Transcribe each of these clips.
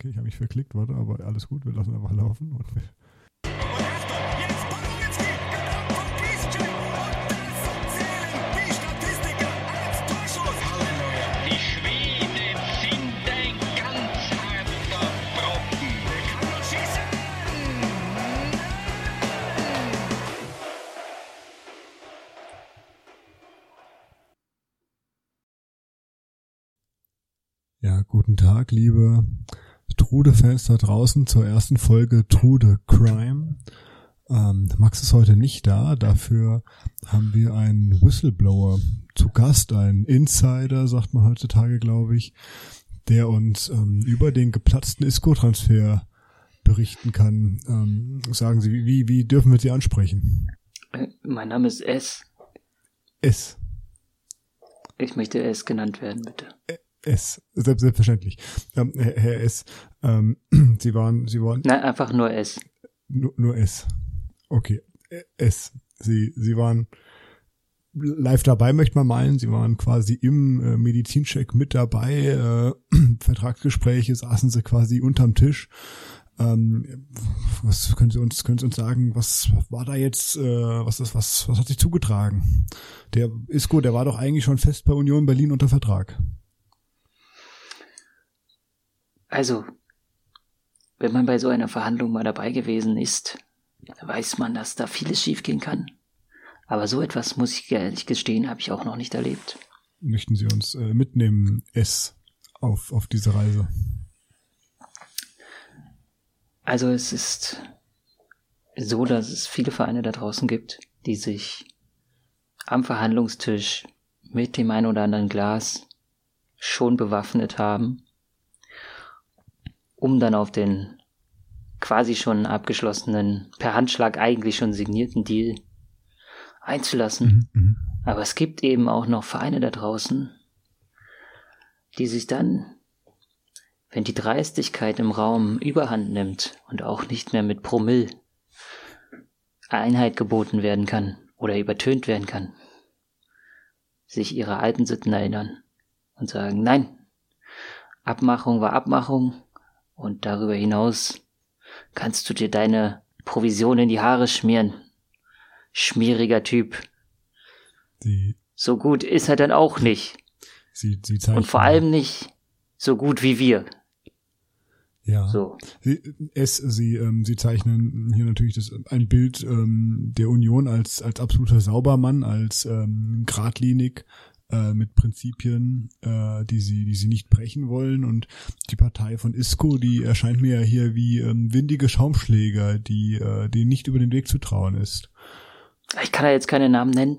Okay, ich habe mich verklickt, warte, aber alles gut, wir lassen einfach laufen. Und! Ja, guten Tag, liebe Trude-Fans da draußen zur ersten Folge Trude Crime. Ähm, Max ist heute nicht da, dafür haben wir einen Whistleblower zu Gast, einen Insider, sagt man heutzutage, glaube ich, der uns ähm, über den geplatzten Isco-Transfer berichten kann. Ähm, sagen Sie, wie, wie dürfen wir Sie ansprechen? Mein Name ist S. S. Ich möchte S genannt werden, bitte. S. Selbst, selbstverständlich. Ähm, Herr, S. Ähm, Sie waren, Sie waren Nein, einfach nur S. Nur, nur S. Okay. Ä- S. Sie, Sie waren live dabei, möchte man meinen. Sie waren quasi im äh, Medizincheck mit dabei. Äh, Vertragsgespräche saßen Sie quasi unterm Tisch. Ähm, was können Sie uns, können Sie uns sagen, was war da jetzt, äh, was ist, was, was hat sich zugetragen? Der Isco, der war doch eigentlich schon fest bei Union Berlin unter Vertrag. Also, wenn man bei so einer Verhandlung mal dabei gewesen ist, weiß man, dass da vieles schiefgehen kann. Aber so etwas, muss ich ehrlich gestehen, habe ich auch noch nicht erlebt. Möchten Sie uns äh, mitnehmen, S, auf, auf diese Reise? Also es ist so, dass es viele Vereine da draußen gibt, die sich am Verhandlungstisch mit dem ein oder anderen Glas schon bewaffnet haben, um dann auf den quasi schon abgeschlossenen, per Handschlag eigentlich schon signierten Deal einzulassen. Mhm, mhm. Aber es gibt eben auch noch Vereine da draußen, die sich dann, wenn die Dreistigkeit im Raum überhand nimmt und auch nicht mehr mit Promille Einheit geboten werden kann oder übertönt werden kann, sich ihre alten Sitten erinnern und sagen, nein, Abmachung war Abmachung und darüber hinaus kannst du dir deine Provision in die Haare schmieren. Schmieriger Typ. Sie, So gut ist er dann auch nicht. Sie, Sie. Und vor allem nicht so gut wie wir. ja. So. Sie, es, Sie, ähm, Sie zeichnen hier natürlich das, ein Bild ähm, der Union als, als absoluter Saubermann, als ähm, geradlinig äh, mit Prinzipien, äh, die sie, die sie nicht brechen wollen. Und die Partei von Isco, die erscheint mir ja hier wie ähm, windige Schaumschläger, die, äh, die nicht über den Weg zu trauen ist. Ich kann da jetzt keine Namen nennen.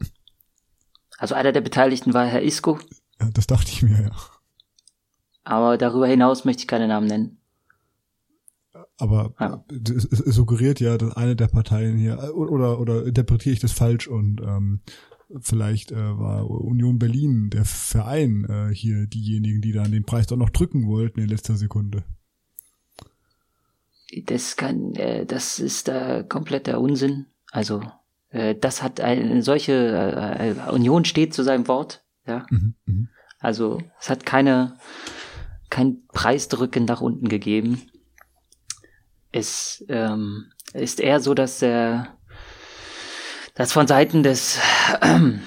Also einer der Beteiligten war Herr Isco, Ja, das dachte ich mir, ja. aber darüber hinaus möchte ich keine Namen nennen. Aber Ja. suggeriert ja, dass eine der Parteien hier, oder, oder interpretiere ich das falsch und ähm, vielleicht äh, war Union Berlin, der Verein, äh, hier diejenigen, die dann den Preis doch noch drücken wollten in letzter Sekunde. Das kann, äh, das ist äh, kompletter Unsinn. Also, äh, das hat eine solche äh, äh, Union steht zu seinem Wort. Ja, Mhm, mhm. also es hat keine kein Preisdrücken nach unten gegeben. Es ähm, ist eher so, dass der dass von Seiten des ähm,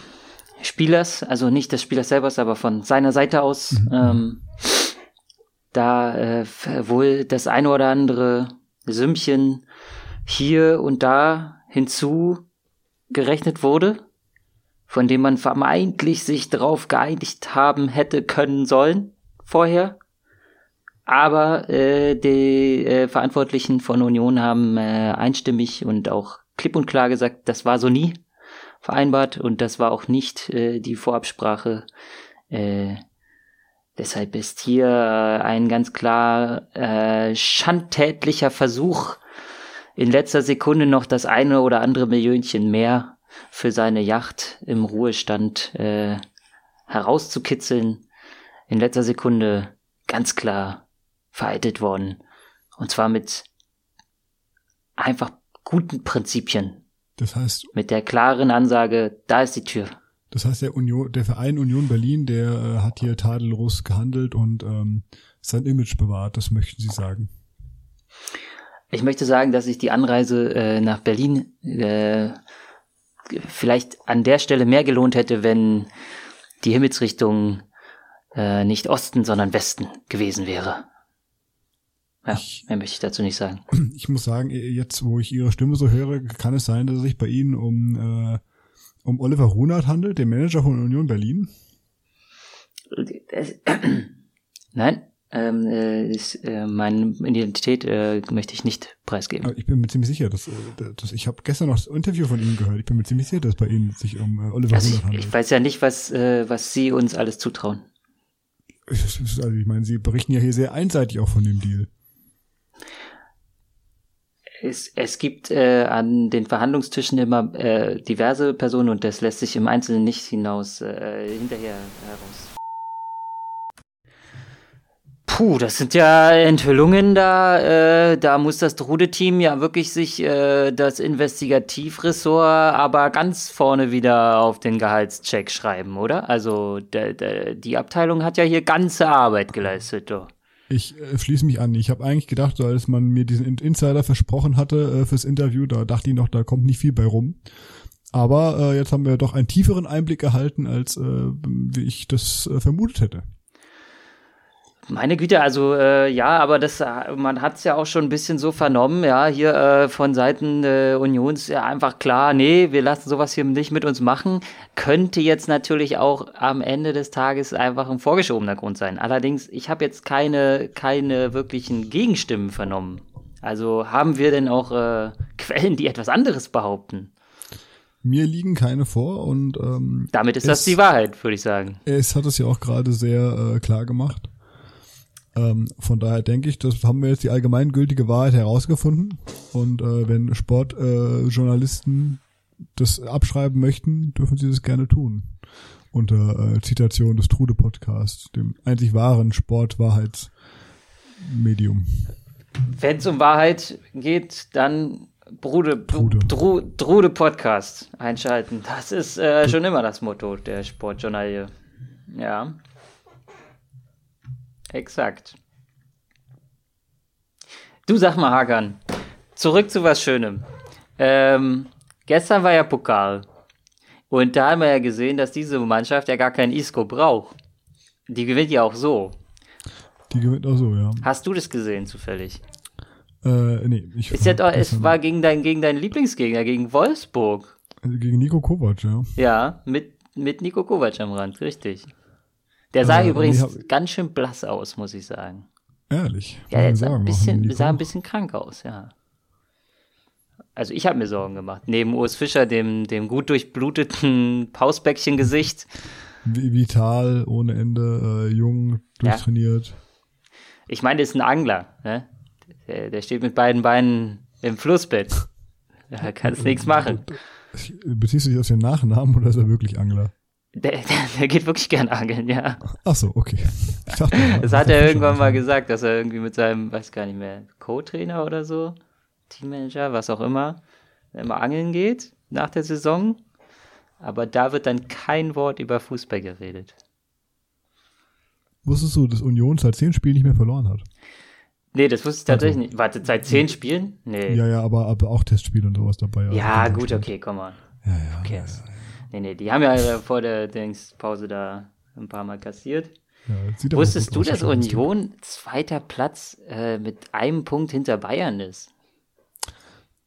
Spielers, also nicht des Spielers selber, aber von seiner Seite aus, ähm, da äh, wohl das eine oder andere Sümmchen hier und da hinzu gerechnet wurde, von dem man vermeintlich sich darauf geeinigt haben hätte können sollen vorher. Aber äh, die äh, Verantwortlichen von Union haben äh, einstimmig und auch klipp und klar gesagt, das war so nie vereinbart und das war auch nicht äh, die Vorabsprache. Äh, deshalb ist hier äh, ein ganz klar äh, schandtätlicher Versuch, in letzter Sekunde noch das eine oder andere Millionchen mehr für seine Yacht im Ruhestand äh, herauszukitzeln. In letzter Sekunde ganz klar vereitelt worden. Und zwar mit einfach guten Prinzipien. Das heißt, Mit der klaren Ansage, da ist die Tür. das heißt, der Union, der Verein Union Berlin, der äh, hat hier tadellos gehandelt und ähm, sein Image bewahrt, das möchten Sie sagen. Ich möchte sagen, dass sich die Anreise äh, nach Berlin äh, vielleicht an der Stelle mehr gelohnt hätte, wenn die Himmelsrichtung äh, nicht Osten, sondern Westen gewesen wäre. Ja, Ich- mehr möchte ich dazu nicht sagen. Ich muss sagen, jetzt, wo ich Ihre Stimme so höre, kann es sein, dass es sich bei Ihnen um, äh, um Oliver Runert handelt, den Manager von Union Berlin? Das- Nein, ähm, äh, ist, äh, meine Identität äh, möchte ich nicht preisgeben. Aber ich bin mir ziemlich sicher, dass, äh, dass ich habe gestern noch das Interview von Ihnen gehört. Ich bin mir ziemlich sicher, dass es bei Ihnen sich um äh, Oliver Also Runert ich, handelt. ich weiß ja nicht, was, äh, was Sie uns alles zutrauen. also ich meine, Sie berichten ja hier sehr einseitig auch von dem Deal. Es, es gibt äh, an den Verhandlungstischen immer äh, diverse Personen und das lässt sich im Einzelnen nicht hinaus äh, hinterher heraus. Puh, das sind ja Enthüllungen da. Äh, da muss das Trude-Team ja wirklich sich äh, das Investigativressort aber ganz vorne wieder auf den Gehaltscheck schreiben, oder? Also der, der, die Abteilung hat ja hier ganze Arbeit geleistet. Doch. Ich äh, schließe mich an. Ich habe eigentlich gedacht, so als man mir diesen In- Insider versprochen hatte äh, fürs Interview, da dachte ich noch, da kommt nicht viel bei rum. Aber äh, jetzt haben wir doch einen tieferen Einblick erhalten, als äh, wie ich das äh, vermutet hätte. Meine Güte, also äh, ja, aber das, äh, man hat es ja auch schon ein bisschen so vernommen, ja, hier äh, von Seiten äh, Unions ja einfach klar, nee, wir lassen sowas hier nicht mit uns machen. Könnte jetzt natürlich auch am Ende des Tages einfach ein vorgeschobener Grund sein. Allerdings, ich habe jetzt keine, keine wirklichen Gegenstimmen vernommen. Also haben wir denn auch äh, Quellen, die etwas anderes behaupten? Mir liegen keine vor und ähm, Damit ist das Es- die Wahrheit, würde ich sagen. es hat es ja auch gerade sehr äh, klar gemacht. Ähm, von daher denke ich, das haben wir jetzt die allgemeingültige Wahrheit herausgefunden. Und äh, wenn Sportjournalisten äh, das abschreiben möchten, dürfen sie das gerne tun. Unter äh, Zitation des Trude Podcasts, dem einzig wahren Sportwahrheitsmedium. Wenn es um Wahrheit geht, dann Brude, Trude. Dru, Drude Podcast einschalten. Das ist äh, schon immer das Motto der Sportjournalie. Ja. Exakt. Du sag mal, Hakan, zurück zu was Schönem. Ähm, gestern war ja Pokal. Und da haben wir ja gesehen, dass diese Mannschaft ja gar kein Isco braucht. Die gewinnt ja auch so. Die gewinnt auch so, ja. Hast du das gesehen zufällig? Äh, nee, ich Ist ja doch, es war gegen, dein, gegen deinen Lieblingsgegner, gegen Wolfsburg. gegen Nico Kovac, ja. Ja, mit, mit Nico Kovac am Rand, richtig. Der sah Äh, übrigens nee, ganz schön blass aus, muss ich sagen. Ehrlich. Ja, er man sah ein, bisschen, sah ein bisschen krank aus, ja. Also ich habe mir Sorgen gemacht. Neben Urs Fischer, dem, dem gut durchbluteten Pausbäckchen-Gesicht. Vi- Vital, ohne Ende, äh, jung, Ja. durchtrainiert. Ich meine, der ist ein Angler. Ne? Der, der steht mit beiden Beinen im Flussbett. Da kannst nichts machen. Beziehst du dich auf den Nachnamen oder ist er wirklich Angler? Der, der, der geht wirklich gern angeln, ja. Ach so, okay. Ich dachte, ja, Das hat er irgendwann mal gesagt, dass er irgendwie mit seinem, weiß gar nicht mehr, Co-Trainer oder so, Teammanager, was auch immer, immer angeln geht nach der Saison. Aber da wird dann kein Wort über Fußball geredet. Wusstest du, dass Union seit zehn Spielen nicht mehr verloren hat? Nee, das wusste ich tatsächlich nicht. Warte, seit zehn Spielen? Nee. Ja, ja, aber, aber auch Testspiele und sowas dabei. also Ja, Also, gut, okay, komm mal. Ja, ja. Okay. jetzt. Nee, nee, die haben ja äh, vor der Dingspause da ein paar Mal kassiert. ja, Wusstest du, dass. Union zweiter Platz äh, mit einem Punkt hinter Bayern ist?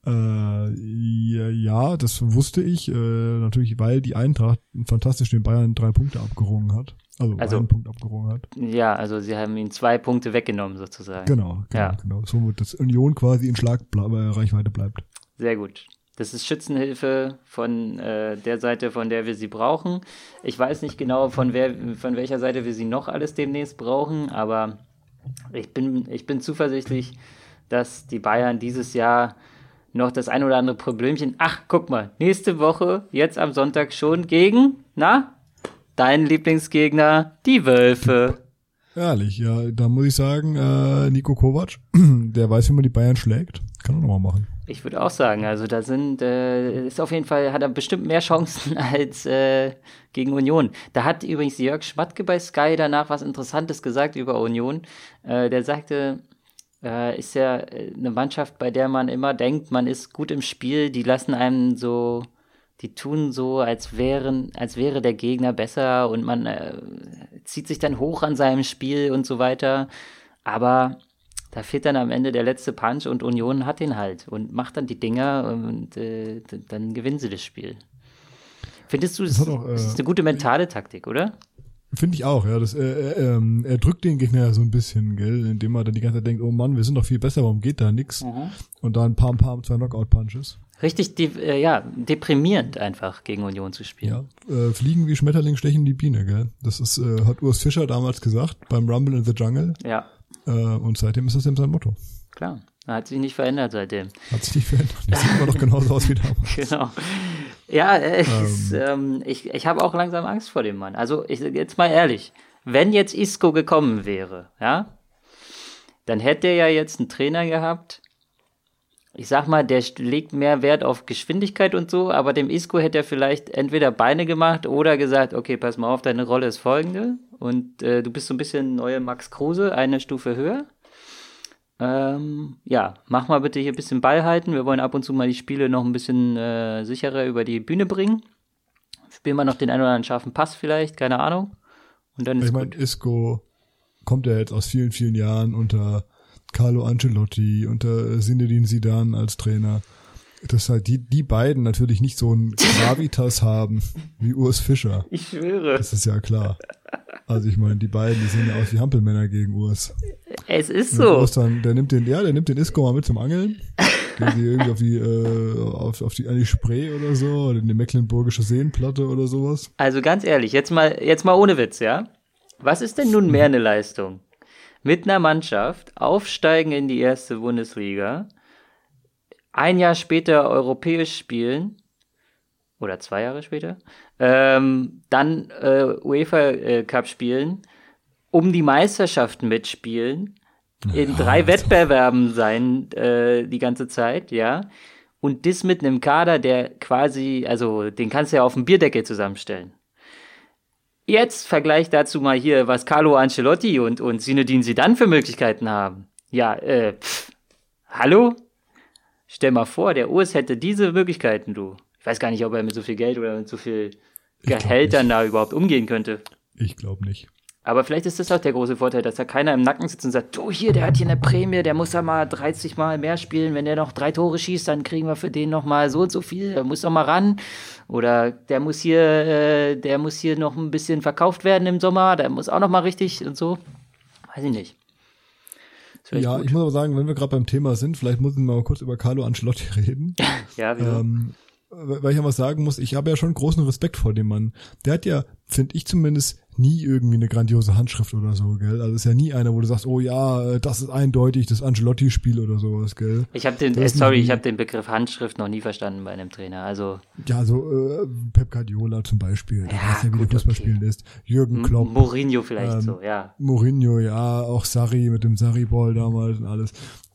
Äh, ja, ja, das wusste ich. Äh, natürlich, weil die Eintracht fantastisch den Bayern drei Punkte abgerungen hat. Also, Also- einen Punkt abgerungen hat. Ja, also sie haben ihn zwei Punkte weggenommen sozusagen. Genau, genau, Ja. genau. Somit, dass Union quasi in Schlagreichweite bleibt. Sehr gut. Das ist Schützenhilfe von äh, der Seite, von der wir sie brauchen. Ich weiß nicht genau, von, wer, von welcher Seite wir sie noch alles demnächst brauchen, aber ich bin, ich bin zuversichtlich, dass die Bayern dieses Jahr noch das ein oder andere Problemchen. Ach, guck mal, nächste Woche, jetzt am Sonntag schon gegen, na, dein Lieblingsgegner, die Wölfe. Ehrlich, ja, da muss ich sagen, äh, Nico Kovac, der weiß, wie man die Bayern schlägt. Kann er nochmal machen. Ich würde auch sagen, also da sind, äh, ist auf jeden Fall, hat er bestimmt mehr Chancen als äh, gegen Union. Da hat übrigens Jörg Schmatke bei Sky danach was Interessantes gesagt über Union. Äh, der sagte, äh, ist ja äh, eine Mannschaft, bei der man immer denkt, man ist gut im Spiel, die lassen einem so, die tun so, als wären, als wäre der Gegner besser und man äh, zieht sich dann hoch an seinem Spiel und so weiter. Aber da fehlt dann am Ende der letzte Punch und Union hat den halt und macht dann die Dinger und äh, dann gewinnen sie das Spiel. Findest du, das, hat auch, äh, das ist eine gute mentale Taktik, oder? Finde ich auch, ja. Das, äh, äh, ähm, er drückt den Gegner ja so ein bisschen, gell, indem er dann die ganze Zeit denkt, oh Mann, wir sind doch viel besser, warum geht da nix? Mhm. Und dann pam pam zwei Knockout-Punches. Richtig, de äh, ja, deprimierend einfach gegen Union zu spielen. Ja. Äh, fliegen wie Schmetterling stechen die Biene, gell? Das ist, äh, hat Urs Fischer damals gesagt beim Rumble in the Jungle. Ja, Äh, und seitdem ist das eben sein Motto. klar. Hat sich nicht verändert seitdem. Hat sich nicht verändert. Jetzt sieht immer noch genauso aus wie damals. Genau. Ja, äh, es, ähm, ich, ich habe auch langsam Angst vor dem Mann. Also ich, jetzt mal ehrlich, wenn jetzt Isco gekommen wäre, ja, dann hätte er ja jetzt einen Trainer gehabt. Ich sag mal, der legt mehr Wert auf Geschwindigkeit und so, aber dem Isco hätte er vielleicht entweder Beine gemacht oder gesagt, okay, pass mal auf, deine Rolle ist folgende und äh, du bist so ein bisschen neue Max Kruse, eine Stufe höher. Ähm, ja, mach mal bitte hier ein bisschen Ball halten. Wir wollen ab und zu mal die Spiele noch ein bisschen äh, sicherer über die Bühne bringen. Spielen wir noch den einen oder anderen scharfen Pass vielleicht, keine Ahnung. Und dann ist Ich meine. Isco kommt ja jetzt aus vielen, vielen Jahren unter Carlo Ancelotti, unter Zinedine Zidane als Trainer. Dass halt die, die beiden natürlich nicht so ein Gravitas haben wie Urs Fischer. Ich schwöre, Das ist ja klar. Also ich meine, die beiden, die sehen ja aus wie Hampelmänner gegen Urs. es ist Und so. Urs dann, der nimmt den, ja, der nimmt den Isco mal mit zum Angeln. Der sie irgendwie auf die, äh, auf, auf die, an die Spree oder so, oder in die Mecklenburgische Seenplatte oder sowas. Also ganz ehrlich, jetzt mal, jetzt mal ohne Witz, ja? Was ist denn nun mehr eine Leistung? Mit einer Mannschaft aufsteigen in die erste Bundesliga, ein Jahr später europäisch spielen, oder zwei Jahre später, ähm, dann äh, UEFA äh, Cup spielen, um die Meisterschaft mitspielen, in drei Wettbewerben sein äh, die ganze Zeit, ja. Und das mit einem Kader, der quasi, also den kannst du ja auf dem Bierdeckel zusammenstellen. Jetzt Vergleich dazu mal hier, was Carlo Ancelotti und, und Zinedine Zidane für Möglichkeiten haben. Ja, äh, pff, hallo? Stell mal vor, der Urs hätte diese Möglichkeiten, du. Ich weiß gar nicht, ob er mit so viel Geld oder mit so viel Gehältern da überhaupt umgehen könnte. Ich glaube nicht. Aber vielleicht ist das auch der große Vorteil, dass da keiner im Nacken sitzt und sagt, du hier, der hat hier eine Prämie, der muss da mal 30 Mal mehr spielen. Wenn der noch drei Tore schießt, dann kriegen wir für den noch mal so und so viel. Der muss doch mal ran. Oder der muss hier, äh, der muss hier noch ein bisschen verkauft werden im Sommer. Der muss auch noch mal richtig und so. Weiß ich nicht. Ja, gut. ich muss aber sagen, wenn wir gerade beim Thema sind, vielleicht müssen wir mal kurz über Carlo Ancelotti reden. ja, wieso? ähm, weil ich ja was sagen muss, ich habe ja schon großen Respekt vor dem Mann. Der hat ja, finde ich zumindest, nie irgendwie eine grandiose Handschrift oder so, gell? Also ist ja nie einer, wo du sagst, oh ja, das ist eindeutig das Ancelotti-Spiel oder sowas, gell? ich habe den, äh, sorry, ich habe den Begriff Handschrift noch nie verstanden bei einem Trainer. Also Ja, so äh, Pep Guardiola zum Beispiel, der Ja, weiß ja, wie gut, der Fußball okay. spielen lässt. Jürgen Klopp, Mourinho vielleicht ähm, so, ja. Mourinho, ja, auch Sarri mit dem Sarri-Ball damals und alles.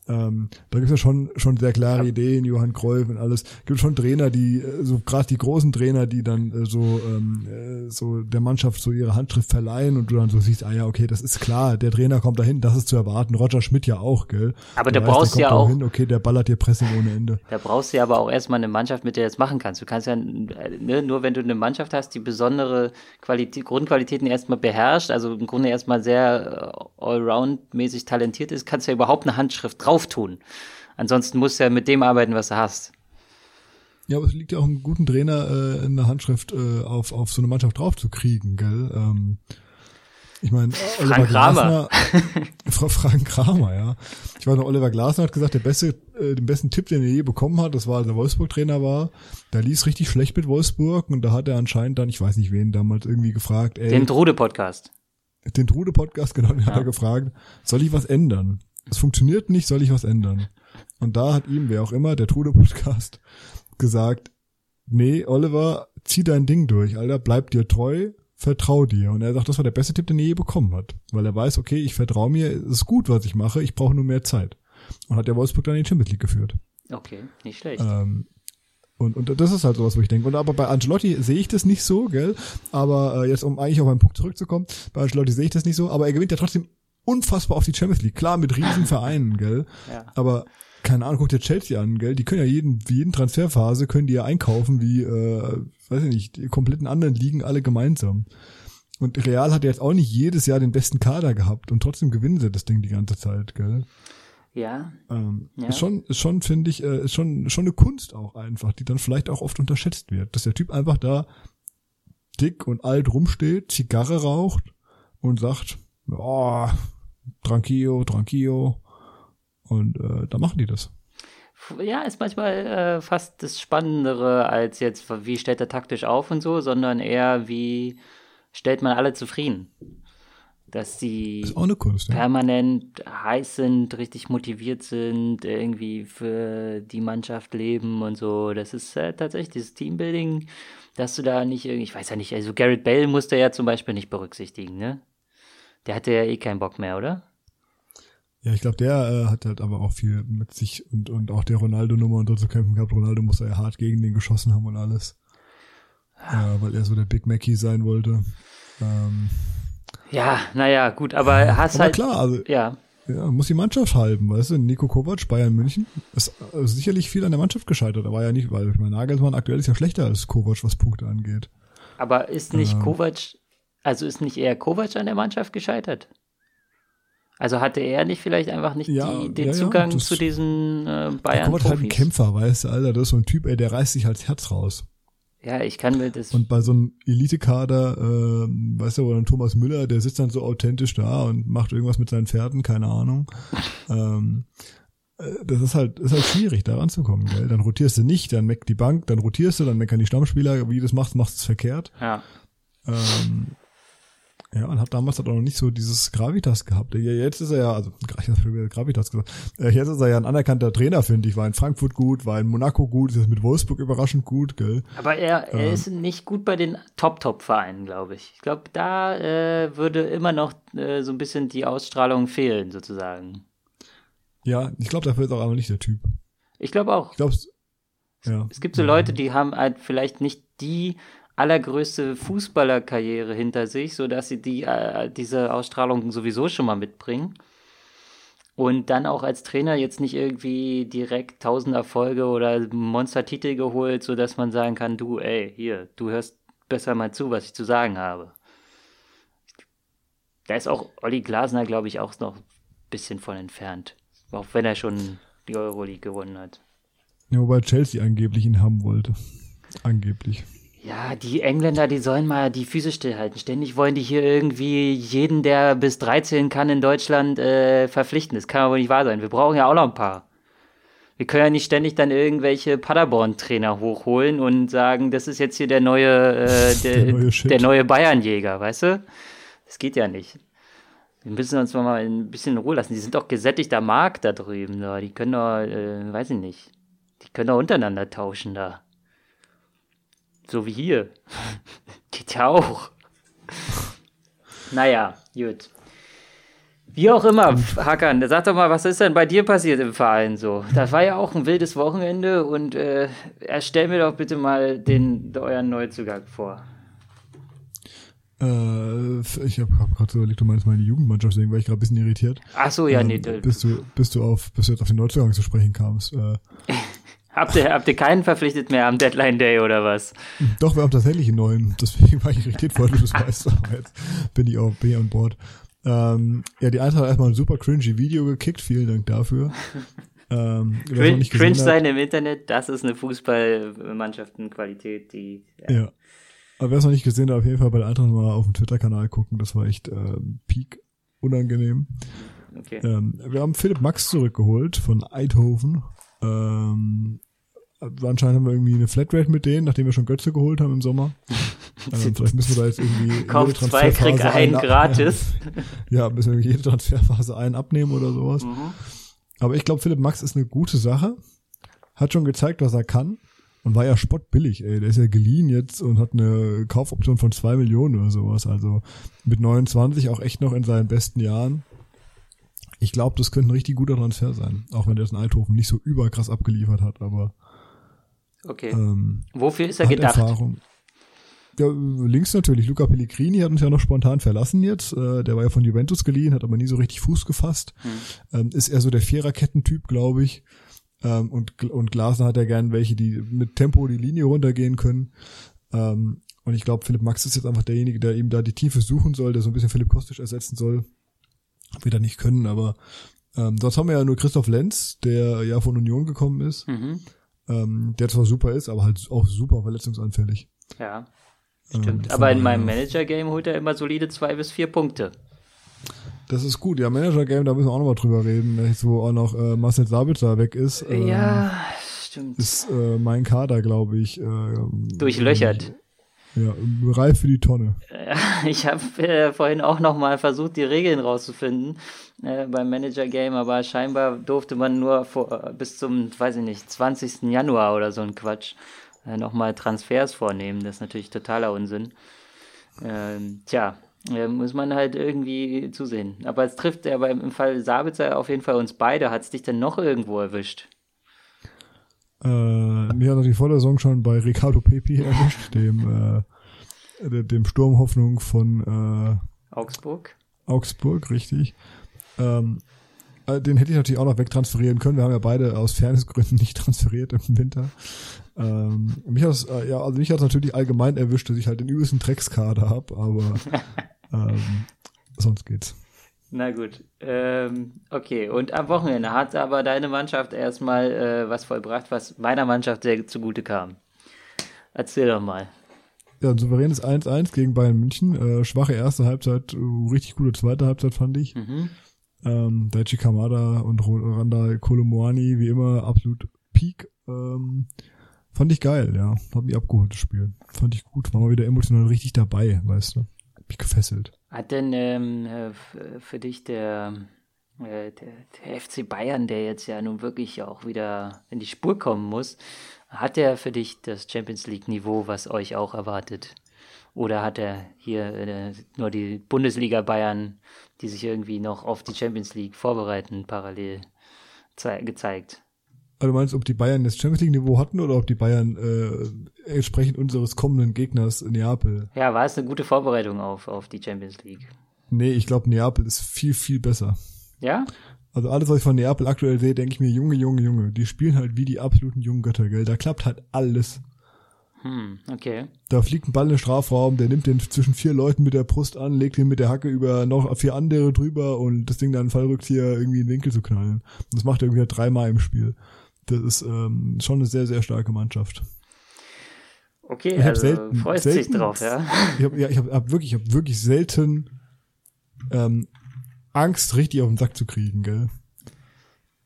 Ähm, da gibt's ja schon schon sehr klare Ideen, Johann Cruyff und alles. Gibt schon Trainer, die äh, so gerade die großen Trainer, die dann äh, so ähm, äh, so der Mannschaft so ihre Handschrift verleihen und du dann so siehst, ah ja, okay, das ist klar, der Trainer kommt dahin, das ist zu erwarten. Roger Schmidt ja auch, gell? Aber Der da weiß, der brauchst du ja auch- hin, okay, der ballert dir Pressing ohne Ende. Da brauchst du ja aber auch erstmal eine Mannschaft, mit der du das machen kannst. Du kannst ja, ne, nur wenn du eine Mannschaft hast, die besondere Qualität, Grundqualitäten erstmal beherrscht, also im Grunde erstmal sehr allround-mäßig talentiert ist, kannst du ja überhaupt eine Handschrift drauf tun. Ansonsten musst du ja mit dem arbeiten, was du hast. Ja, aber es liegt ja auch einem guten Trainer, äh, eine Handschrift äh, auf, auf so eine Mannschaft drauf zu kriegen, gell? Ähm, ich meine, Oliver Frank Kramer. Glasner, Fra- Frank Kramer, ja. Ich weiß noch, Oliver Glasner hat gesagt, der beste, äh, den besten Tipp, den er je bekommen hat, das war, als er Wolfsburg-Trainer war, da lief richtig schlecht mit Wolfsburg und da hat er anscheinend dann, ich weiß nicht wen, damals irgendwie gefragt, ey, Den Trude-Podcast. den Trude-Podcast, genau, den hat er gefragt, soll ich was ändern? Es funktioniert nicht, soll ich was ändern? Und da hat ihm, wer auch immer, der Trude-Podcast, gesagt, nee, Oliver, zieh dein Ding durch, Alter, bleib dir treu, vertrau dir. Und er sagt, das war der beste Tipp, den er je bekommen hat. Weil er weiß, okay, ich vertraue mir, es ist gut, was ich mache, ich brauche nur mehr Zeit. Und hat der Wolfsburg dann in die Champions League geführt. Okay, nicht schlecht. Ähm, und, und das ist halt sowas, wo ich denke. Und aber bei Ancelotti sehe ich das nicht so, gell? Aber äh, jetzt, um eigentlich auf einen Punkt zurückzukommen, bei Ancelotti sehe ich das nicht so, aber er gewinnt ja trotzdem unfassbar auf die Champions League. Klar, mit riesen Vereinen, gell? Ja. Aber keine Ahnung, guck dir Chelsea an, gell? Die können ja jeden, jeden Transferphase können die ja einkaufen, wie, äh, weiß ich nicht, die kompletten anderen Ligen alle gemeinsam. Und Real hat ja jetzt auch nicht jedes Jahr den besten Kader gehabt und trotzdem gewinnen sie das Ding die ganze Zeit, gell? Ja, Ähm, Ja. Ist schon, ist schon, finde ich, äh, ist schon, schon eine Kunst auch einfach, die dann vielleicht auch oft unterschätzt wird. Dass der Typ einfach da dick und alt rumsteht, Zigarre raucht und sagt, oh, tranquillo, tranquillo. Und äh, da machen die das. ja, ist manchmal äh, fast das Spannendere als jetzt, wie stellt er taktisch auf und so, sondern eher, wie stellt man alle zufrieden. Dass eine Kunst, ja. permanent heiß sind, richtig motiviert sind, irgendwie für die Mannschaft leben und so. Das ist äh, tatsächlich dieses Teambuilding, dass du da nicht irgendwie, ich weiß ja nicht, also Garrett Bale musste ja zum Beispiel nicht berücksichtigen, ne? Der hatte ja eh keinen Bock mehr, oder? Ja, ich glaube, der äh, hat halt aber auch viel mit sich und, und auch der Ronaldo-Nummer und so zu kämpfen gehabt. Ronaldo muss ja hart gegen den geschossen haben und alles. Ja, weil er so der Big Mackie sein wollte. Ähm, Ja, naja, gut, aber hast aber halt. klar, also Ja, Ja, muss die Mannschaft halten, weißt du? Nico Kovac, Bayern München, ist äh, sicherlich viel an der Mannschaft gescheitert. Er war ja nicht, weil ich meine, Nagelsmann aktuell ist ja schlechter als Kovac, was Punkte angeht. aber ist nicht Ähm. Kovac, also ist nicht eher Kovac an der Mannschaft gescheitert? Also hatte er nicht vielleicht einfach nicht Ja, die, den ja, ja, Zugang das- zu diesen äh, bayern Kovac ist halt ein Kämpfer, weißt du, Alter, das ist so ein Typ, ey, der reißt sich halt das Herz raus. Ja, ich kann mir das. Und bei so einem Elite-Kader, äh, weißt du, wo dann Thomas Müller, der sitzt dann so authentisch da und macht irgendwas mit seinen Pferden, keine Ahnung. ähm, äh, das ist halt, ist halt schwierig, da ranzukommen, gell? Dann rotierst du nicht, dann meckert die Bank, dann rotierst du, dann meckern die Stammspieler, wie du das machst, machst du es verkehrt. ja. Ähm, ja, und hat damals halt auch noch nicht so dieses Gravitas gehabt. Ja, Jetzt ist er ja, also ich hab schon wieder Gravitas gesagt, Äh, jetzt ist er ja ein anerkannter Trainer, finde ich. War in Frankfurt gut, war in Monaco gut, ist jetzt mit Wolfsburg überraschend gut, gell? Aber er, er Ähm. ist nicht gut bei den Top-Top-Vereinen, glaube ich. Ich glaube, da äh, würde immer noch äh, so ein bisschen die Ausstrahlung fehlen, sozusagen. Ja, ich glaube, dafür ist auch aber nicht der Typ. Ich glaube auch. Ich glaube, ja. Es gibt so Leute, die haben halt vielleicht nicht die allergrößte Fußballerkarriere hinter sich, so dass sie die äh, diese Ausstrahlung sowieso schon mal mitbringen. Und dann auch als Trainer jetzt nicht irgendwie direkt tausend Erfolge oder Monstertitel geholt, so dass man sagen kann, du, ey, hier, du hörst besser mal zu, was ich zu sagen habe. Da ist auch Olli Glasner, glaube ich, auch noch ein bisschen von entfernt. Auch wenn er schon die Euroleague gewonnen hat. ja, wobei Chelsea angeblich ihn haben wollte. Angeblich. Ja, die Engländer, die sollen mal die Füße stillhalten. Ständig wollen die hier irgendwie jeden, der bis 13 kann in Deutschland, äh, verpflichten. Das kann aber nicht wahr sein. Wir brauchen ja auch noch ein paar. Wir können ja nicht ständig dann irgendwelche Paderborn-Trainer hochholen und sagen, das ist jetzt hier der neue, äh, der, Der neue der neue Bayernjäger, weißt du? Das geht ja nicht. Wir müssen uns mal ein bisschen in Ruhe lassen. Die sind doch gesättigter Markt da drüben. Da. Die können doch, äh, weiß ich nicht. Die können doch untereinander tauschen da. So wie hier. Geht ja auch. Naja, gut. Wie auch immer, Hakan, sag doch mal, was ist denn bei dir passiert im Verein so? Das war ja auch ein wildes Wochenende und äh, erstell mir doch bitte mal den, euren Neuzugang vor. Äh, ich habe hab gerade so überlegt, du meinst meine Jugendmannschaft, deswegen war ich gerade ein bisschen irritiert. Ach so, ja, ähm, nee. bis du, bis du auf, bis du jetzt auf den Neuzugang zu sprechen kamst. Äh, Habt ihr, habt ihr keinen verpflichtet mehr am Deadline Day oder was? Doch, wir haben tatsächlich einen neuen. Deswegen war ich irritiert, weil du das weißt. Aber jetzt bin ich, auch, bin ich an Bord. Ähm, ja, die Eintracht hat erstmal ein super cringy Video gekickt. Vielen Dank dafür. Ähm, noch Cringe, sein im Internet, das ist eine Fußballmannschaftenqualität, die. hat, ja. Aber wer es noch nicht gesehen hat, auf jeden Fall bei der Eintracht mal auf dem Twitter-Kanal gucken. Das war echt ähm, peak unangenehm. Okay. Ähm, wir haben Philipp Max zurückgeholt von Eindhoven. Ähm, also anscheinend haben wir irgendwie eine Flatrate mit denen, nachdem wir schon Götze geholt haben im Sommer. ähm, vielleicht müssen wir da jetzt irgendwie Kauf zwei, krieg einen gratis. Ja, müssen wir jede Transferphase einen abnehmen oder sowas. Mhm. Aber ich glaube, Philipp Max ist eine gute Sache. Hat schon gezeigt, was er kann. Und war ja spottbillig, ey. Der ist ja geliehen jetzt und hat eine Kaufoption von zwei Millionen oder sowas. Also mit 29 auch echt noch in seinen besten Jahren. Ich glaube, das könnte ein richtig guter Transfer sein. Auch wenn der das in Eindhoven nicht so überkrass abgeliefert hat, aber Okay. ähm, Wofür ist er gedacht? Erfahrung. Ja, links natürlich. Luca Pellegrini hat uns ja noch spontan verlassen jetzt. Äh, der war ja von Juventus geliehen, hat aber nie so richtig Fuß gefasst. Ähm, ist eher so der Viererkettentyp, glaube ich. Ähm, und, und Glasner hat ja gern welche, die mit Tempo die Linie runtergehen können. Ähm, und ich glaube, Philipp Max ist jetzt einfach derjenige, der eben da die Tiefe suchen soll, der so ein bisschen Philipp Kostic ersetzen soll. Wird er nicht können, aber ähm, sonst haben wir ja nur Christoph Lenz, der ja von Union gekommen ist. Mhm. Ähm, der zwar super ist, aber halt auch super verletzungsanfällig. Ja, Ähm, stimmt. von Aber in meinem Manager-Game holt er immer solide zwei bis vier Punkte. Das ist gut. Ja, Manager-Game, da müssen wir auch nochmal drüber reden. Jetzt, wo auch noch äh, Marcel Sabitzer weg ist, ähm, Ja, stimmt. ist äh, mein Kader, glaube ich, äh, Durchlöchert. Ja, reif für die Tonne. Ich habe äh, vorhin auch noch mal versucht, die Regeln rauszufinden äh, beim Manager-Game, aber scheinbar durfte man nur vor, äh, bis zum, weiß ich nicht, 20. Januar oder so ein Quatsch äh, noch mal Transfers vornehmen. Das ist natürlich totaler Unsinn. Ähm, tja, äh, muss man halt irgendwie zusehen. Aber es trifft aber im Fall Sabitzer auf jeden Fall uns beide. Hat es dich denn noch irgendwo erwischt? Äh, mir hat er die Saison schon bei Ricardo Pepi erwischt, dem, äh, de- dem Sturmhoffnung von äh, Augsburg? Augsburg, richtig. Ähm, äh, den hätte ich natürlich auch noch wegtransferieren können. Wir haben ja beide aus Fairnessgründen nicht transferiert im Winter. Ähm, mich hat äh, ja, also mich hat natürlich allgemein erwischt, dass ich halt den übelsten Dreckskader habe, aber ähm, sonst geht's. Na gut. Ähm, okay, und am Wochenende hat aber deine Mannschaft erstmal äh, was vollbracht, was meiner Mannschaft sehr zugute kam. Erzähl doch mal. Ja, ein souveränes 1-1 gegen Bayern München. Äh, schwache erste Halbzeit, äh, richtig gute zweite Halbzeit fand ich. Mhm. Ähm, Daichi Kamada und Randa Kolomoani, wie immer, absolut Peak. Ähm, fand ich geil, ja. Hat mich abgeholt, das Spiel. Fand ich gut. War mal wieder emotional richtig dabei, weißt du. Hab mich gefesselt. Hat denn ähm, äh, f- für dich der, äh, der, der FC Bayern, der jetzt ja nun wirklich auch wieder in die Spur kommen muss, hat er für dich das Champions League-Niveau, was euch auch erwartet? Oder hat er hier äh, nur die Bundesliga Bayern, die sich irgendwie noch auf die Champions League vorbereiten, parallel zei- gezeigt? Also du meinst, ob die Bayern das Champions League Niveau hatten oder ob die Bayern äh, entsprechend unseres kommenden Gegners in Neapel? Ja, war es eine gute Vorbereitung auf, auf die Champions League? Nee, ich glaube Neapel ist viel, viel besser. Ja? Also alles, was ich von Neapel aktuell sehe, denke ich mir, Junge, Junge, Junge, die spielen halt wie die absoluten jungen Götter, gell? Da klappt halt alles. Hm, okay. Da fliegt ein Ball in den Strafraum, der nimmt den zwischen vier Leuten mit der Brust an, legt ihn mit der Hacke über noch vier andere drüber und das Ding dann Fallrückzieher irgendwie in den Winkel zu knallen. Und das macht er irgendwie halt dreimal im Spiel. Das ist ähm, schon eine sehr, sehr starke Mannschaft. Okay, Ich also selten- freust dich selten- drauf, ja? Ich habe ja, ich hab, hab wirklich, ich hab wirklich selten ähm, Angst, richtig auf den Sack zu kriegen, gell?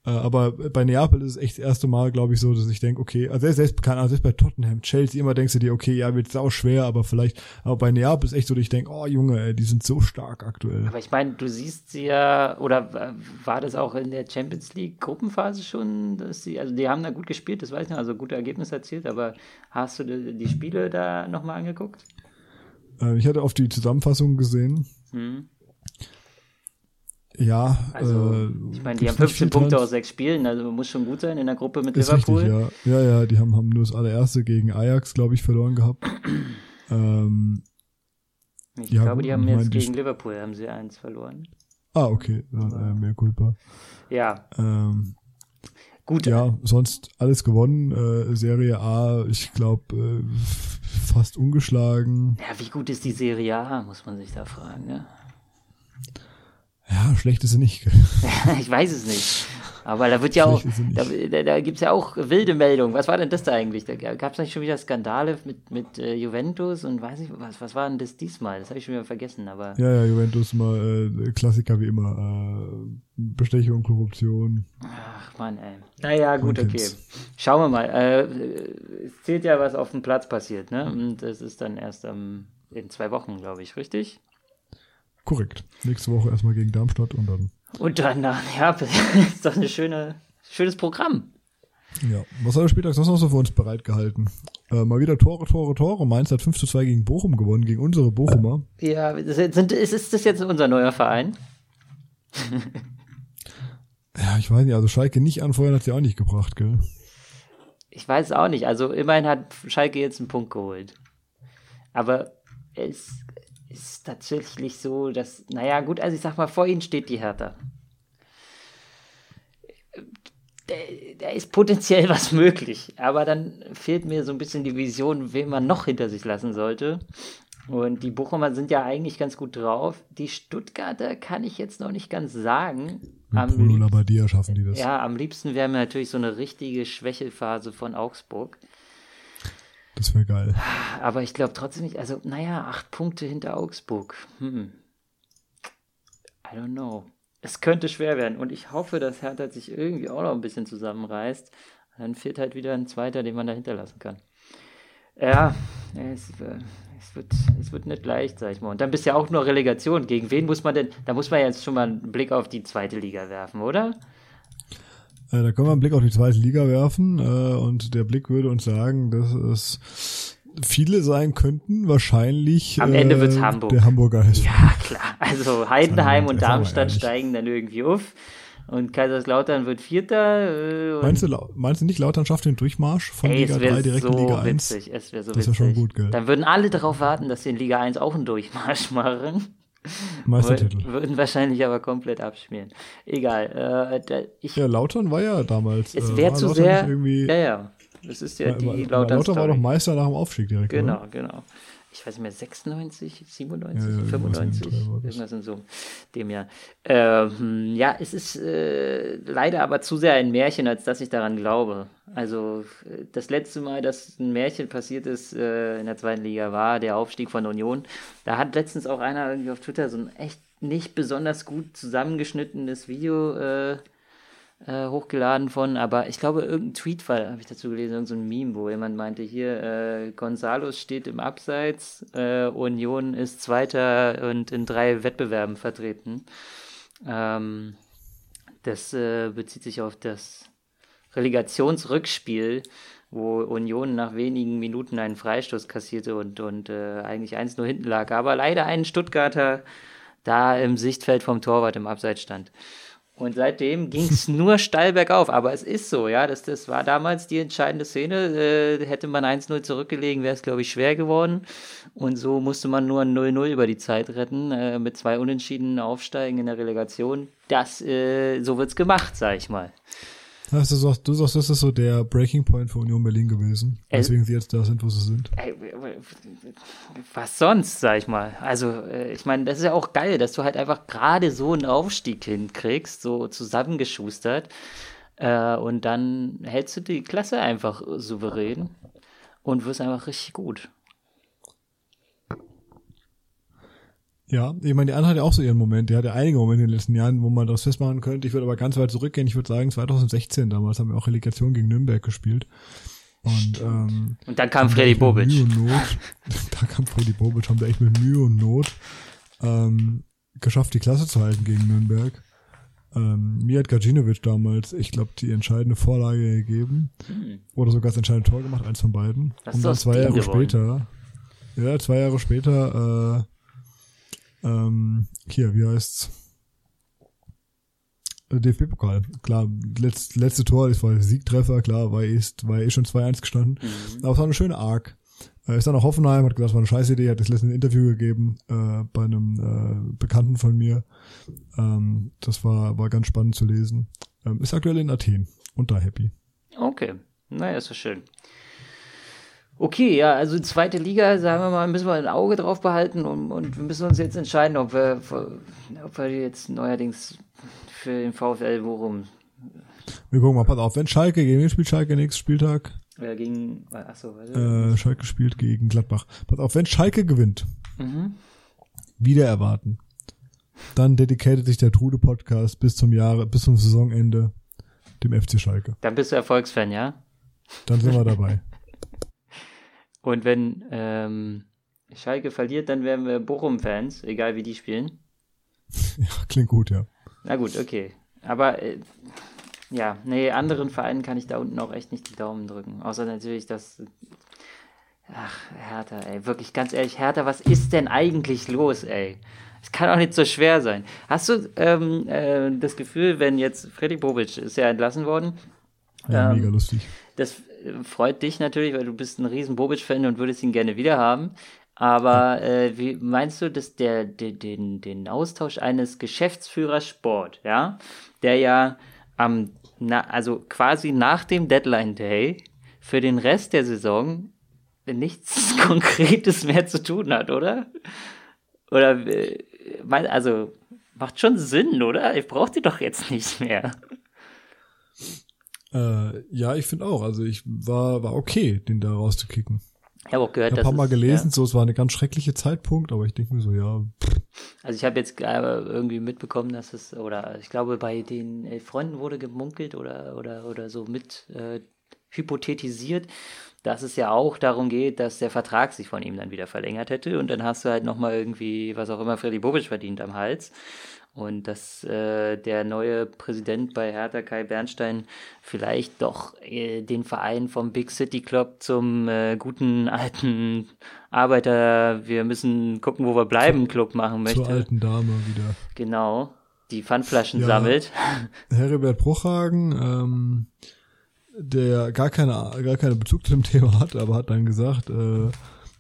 Äh, aber bei Neapel ist es echt das erste Mal, glaube ich, so, dass ich denke, okay, also selbst, selbst, keine Ahnung, selbst bei Tottenham, Chelsea, immer denkst du dir, okay, ja, wird sau schwer, aber vielleicht, aber bei Neapel ist echt so, dass ich denke, oh Junge, ey, die sind so stark aktuell. Aber ich meine, du siehst sie ja, oder war das auch in der Champions League Gruppenphase schon, dass sie, also die haben da gut gespielt, das weiß ich noch, also gute Ergebnisse erzielt, aber hast du die, die Spiele da nochmal angeguckt? Äh, ich hatte auf die Zusammenfassung gesehen. Hm. Ja, Also, äh, ich meine, die haben nicht viel 15 Punkte aus sechs Spielen, also muss schon gut sein in der Gruppe mit Ist Liverpool. richtig, ja. Ja, ja, die haben, haben nur das allererste gegen Ajax, glaube ich, verloren gehabt. ähm, Ich Ja, glaube, die haben jetzt gegen Liverpool haben sie eins verloren. ah, okay, dann, äh, mehr Culpa. Ja, Ähm, gut. ja, sonst alles gewonnen. Äh, Serie A, ich glaube, äh, fast ungeschlagen. Ja, wie gut ist die Serie A, muss man sich da fragen, ne? Ja, schlecht ist sie nicht. ich weiß es nicht. Aber da wird ja auch, da, da, da gibt es ja auch wilde Meldungen. Was war denn das da eigentlich? Da gab es nicht schon wieder Skandale mit, mit äh, Juventus und weiß ich, was, was war denn das diesmal? Das habe ich schon wieder vergessen, aber Ja, ja, Juventus mal äh, Klassiker wie immer. Äh, Bestechung, Korruption. ach man, ey. Naja, gut, okay. Schauen wir mal. Äh, es zählt ja, was auf dem Platz passiert, ne? Und das ist dann erst ähm, in zwei Wochen, glaube ich, richtig? Korrekt. Nächste Woche erstmal gegen Darmstadt und dann. Und dann nach Neapel. ist doch ein schöne, schönes Programm. Ja. Was hat der Spieltag sonst noch so für uns bereitgehalten? Äh, mal wieder Tore, Tore, Tore. Mainz hat 5 zu 2 gegen Bochum gewonnen, gegen unsere Bochumer. Ja, sind, ist, ist das jetzt unser neuer Verein? Ja, ich weiß nicht, also Schalke nicht anfeuern hat sie auch nicht gebracht, gell? Ich weiß auch nicht. Also immerhin hat Schalke jetzt einen Punkt geholt. Aber es ist tatsächlich so, dass, naja, gut, also ich sag mal, vor ihnen steht die Hertha. Da ist potenziell was möglich, aber dann fehlt mir so ein bisschen die Vision, wen man noch hinter sich lassen sollte. Und die Bochumer sind ja eigentlich ganz gut drauf. Die Stuttgarter kann ich jetzt noch nicht ganz sagen. Mit Am Bruno lieb- Labbadia schaffen die das. ja, am liebsten wäre mir natürlich so eine richtige Schwächelphase von Augsburg. Das wäre geil. Aber ich glaube trotzdem nicht, also, naja, acht Punkte hinter Augsburg. Hm. I don't know. Es könnte schwer werden und ich hoffe, dass Hertha sich irgendwie auch noch ein bisschen zusammenreißt. Dann fehlt halt wieder ein zweiter, den man da hinterlassen kann. Ja, es, äh, es, wird, es wird nicht leicht, sag ich mal. Und dann bist ja auch nur Relegation. Gegen wen muss man denn, da muss man jetzt schon mal einen Blick auf die zweite Liga werfen, oder? Äh, da können wir einen Blick auf die zweite Liga werfen äh, und der Blick würde uns sagen, dass es viele sein könnten. Wahrscheinlich Am Ende äh, wird's Hamburg. der Hamburger SV. Ja, klar. Also Heidenheim und Darmstadt steigen dann irgendwie auf. Und Kaiserslautern wird Vierter. Äh, Meinst du, meinst du nicht, Lautern schafft den Durchmarsch von Ey, Liga es 3 wäre direkt so in Liga 1? witzig. Es wäre so Das witzig. wär schon gut, gell? Dann würden alle darauf warten, dass sie in Liga 1 auch einen Durchmarsch machen. Meistertitel. Wür- Würden wahrscheinlich aber komplett abschmieren. Egal. Äh, da, ich, Ja, Lautern war ja damals. es äh, wäre war zu Lautern sehr. Irgendwie, ja, ja. Das ist ja war- die Lautern. Lautern war doch Meister nach dem Aufstieg direkt. Oder? Genau, genau. Ich weiß nicht mehr, 96, 97, Ja, ja, irgendwas in dem 95, Dreh war das. irgendwas in so dem Jahr. Ähm, ja, es ist äh, leider aber zu sehr ein Märchen, als dass ich daran glaube. Also das letzte Mal, dass ein Märchen passiert ist äh, in der zweiten Liga, war der Aufstieg von Union. Da hat letztens auch einer irgendwie auf Twitter so ein echt nicht besonders gut zusammengeschnittenes Video äh, äh, hochgeladen von, aber ich glaube, irgendein Tweet war, habe ich dazu gelesen, irgendein Meme, wo jemand meinte, hier, äh, Gonzalos steht im Abseits, äh, Union ist Zweiter und in drei Wettbewerben vertreten. Ähm, das äh, bezieht sich auf das Relegationsrückspiel, wo Union nach wenigen Minuten einen Freistoß kassierte und, und äh, eigentlich eins nur hinten lag, aber leider einen Stuttgarter da im Sichtfeld vom Torwart im Abseits stand. Und seitdem ging es nur steil bergauf. Aber es ist so, ja. Das, das war damals die entscheidende Szene. Äh, hätte man 1-0 zurückgelegen, wäre es, glaube ich, schwer geworden. Und so musste man nur ein 0-0 über die Zeit retten. Äh, mit zwei Unentschieden aufsteigen in der Relegation. Das, äh, so wird's gemacht, sag ich mal. Heißt du, sagst, du sagst, das ist so der Breaking Point für Union Berlin gewesen. Äh, Weswegen sie jetzt da sind, wo sie sind. Ey, was sonst, sag ich mal. Also, äh, ich meine, das ist ja auch geil, dass du halt einfach gerade so einen Aufstieg hinkriegst, so zusammengeschustert. Äh, und dann hältst du die Klasse einfach souverän und wirst einfach richtig gut. Ja, ich meine, die andere hat ja auch so ihren Moment. Die hat ja einige Momente in den letzten Jahren, wo man das festmachen könnte. Ich würde aber ganz weit zurückgehen. Ich würde sagen, 2016 damals haben wir auch Relegation gegen Nürnberg gespielt. Und, ähm, Und dann kam Freddy Bobic. Mühe und Not, da kam Freddy Bobic, haben wir echt mit Mühe und Not ähm, geschafft, die Klasse zu halten gegen Nürnberg. Ähm, mir hat Gacinovic damals, ich glaube, die entscheidende Vorlage gegeben. Oder sogar das entscheidende Tor gemacht, eins von beiden. Hast und dann zwei Jahre gewonnen? später, ja, zwei Jahre später, äh, ähm, hier, wie heißt's? Äh, DFB-Pokal, klar, letzt, letzte Tor, das war der Siegtreffer, klar, war eh, war eh schon 2-1 gestanden. Aber es war eine schöne Arc. Äh, ist dann nach Hoffenheim, hat gesagt, es war eine scheiß Idee, hat das letzte Interview gegeben äh, bei einem äh, Bekannten von mir. Ähm, das war, war ganz spannend zu lesen. Ähm, ist aktuell in Athen und da happy. Okay, naja, ist doch schön. Okay, ja, also zweite Liga, sagen wir mal, müssen wir ein Auge drauf behalten und, und wir müssen uns jetzt entscheiden, ob wir, ob wir jetzt neuerdings für den VfL Bochum Wir gucken mal, pass auf, wenn Schalke, gegen wen spielt Schalke nächsten Spieltag? äh, gegen, achso, warte. Äh, Schalke spielt gegen Gladbach. Pass auf, wenn Schalke gewinnt, Mhm. wieder erwarten, dann dedicated sich der Trude Podcast bis zum Jahre, bis zum Saisonende dem FC Schalke. Dann bist du Erfolgsfan, ja? Dann sind wir dabei. Und wenn ähm, Schalke verliert, dann wären wir Bochum-Fans, egal wie die spielen. ja, klingt gut, ja. Na gut, okay. Aber äh, ja, nee, anderen Vereinen kann ich da unten auch echt nicht die Daumen drücken. Außer natürlich das. Ach, Hertha, ey. Wirklich, ganz ehrlich, Hertha, was ist denn eigentlich los, ey? Es kann auch nicht so schwer sein. Hast du ähm, äh, das Gefühl, wenn jetzt Freddy Bobic ist ja entlassen worden, Ja, Ähm, mega lustig. das freut dich natürlich, weil du bist ein riesen Bobic-Fan und würdest ihn gerne wieder haben. Aber äh, wie meinst du, dass der, der den, den Austausch eines Geschäftsführers Sport, ja, der ja am, na, also quasi nach dem Deadline Day für den Rest der Saison nichts Konkretes mehr zu tun hat, oder? Oder äh, also macht schon Sinn, oder? Ich brauche die doch jetzt nicht mehr. Äh, ja, ich finde auch. Also ich war, war okay, den da rauszukicken. Ich habe auch gehört, Ich habe ein dass paar Mal es, gelesen, ja. so es war eine ganz schreckliche Zeitpunkt, aber ich denke mir so, ja, Also ich habe jetzt äh, irgendwie mitbekommen, dass es, oder ich glaube, bei den äh, Freunden wurde gemunkelt oder, oder, oder so mit äh, hypothetisiert, dass es ja auch darum geht, dass der Vertrag sich von ihm dann wieder verlängert hätte und dann hast du halt nochmal irgendwie, was auch immer Freddy Bobic verdient am Hals. Und dass äh, der neue Präsident bei Hertha Kai Bernstein vielleicht doch äh, den Verein vom Big City Club zum äh, guten alten Arbeiter, wir müssen gucken, wo wir bleiben, Club machen möchte. zur alten Dame wieder. Genau. Die Pfandflaschen Ja. sammelt. Herbert Bruchhagen, ähm, der gar keine, gar keinen Bezug zu dem Thema hat, aber hat dann gesagt, äh,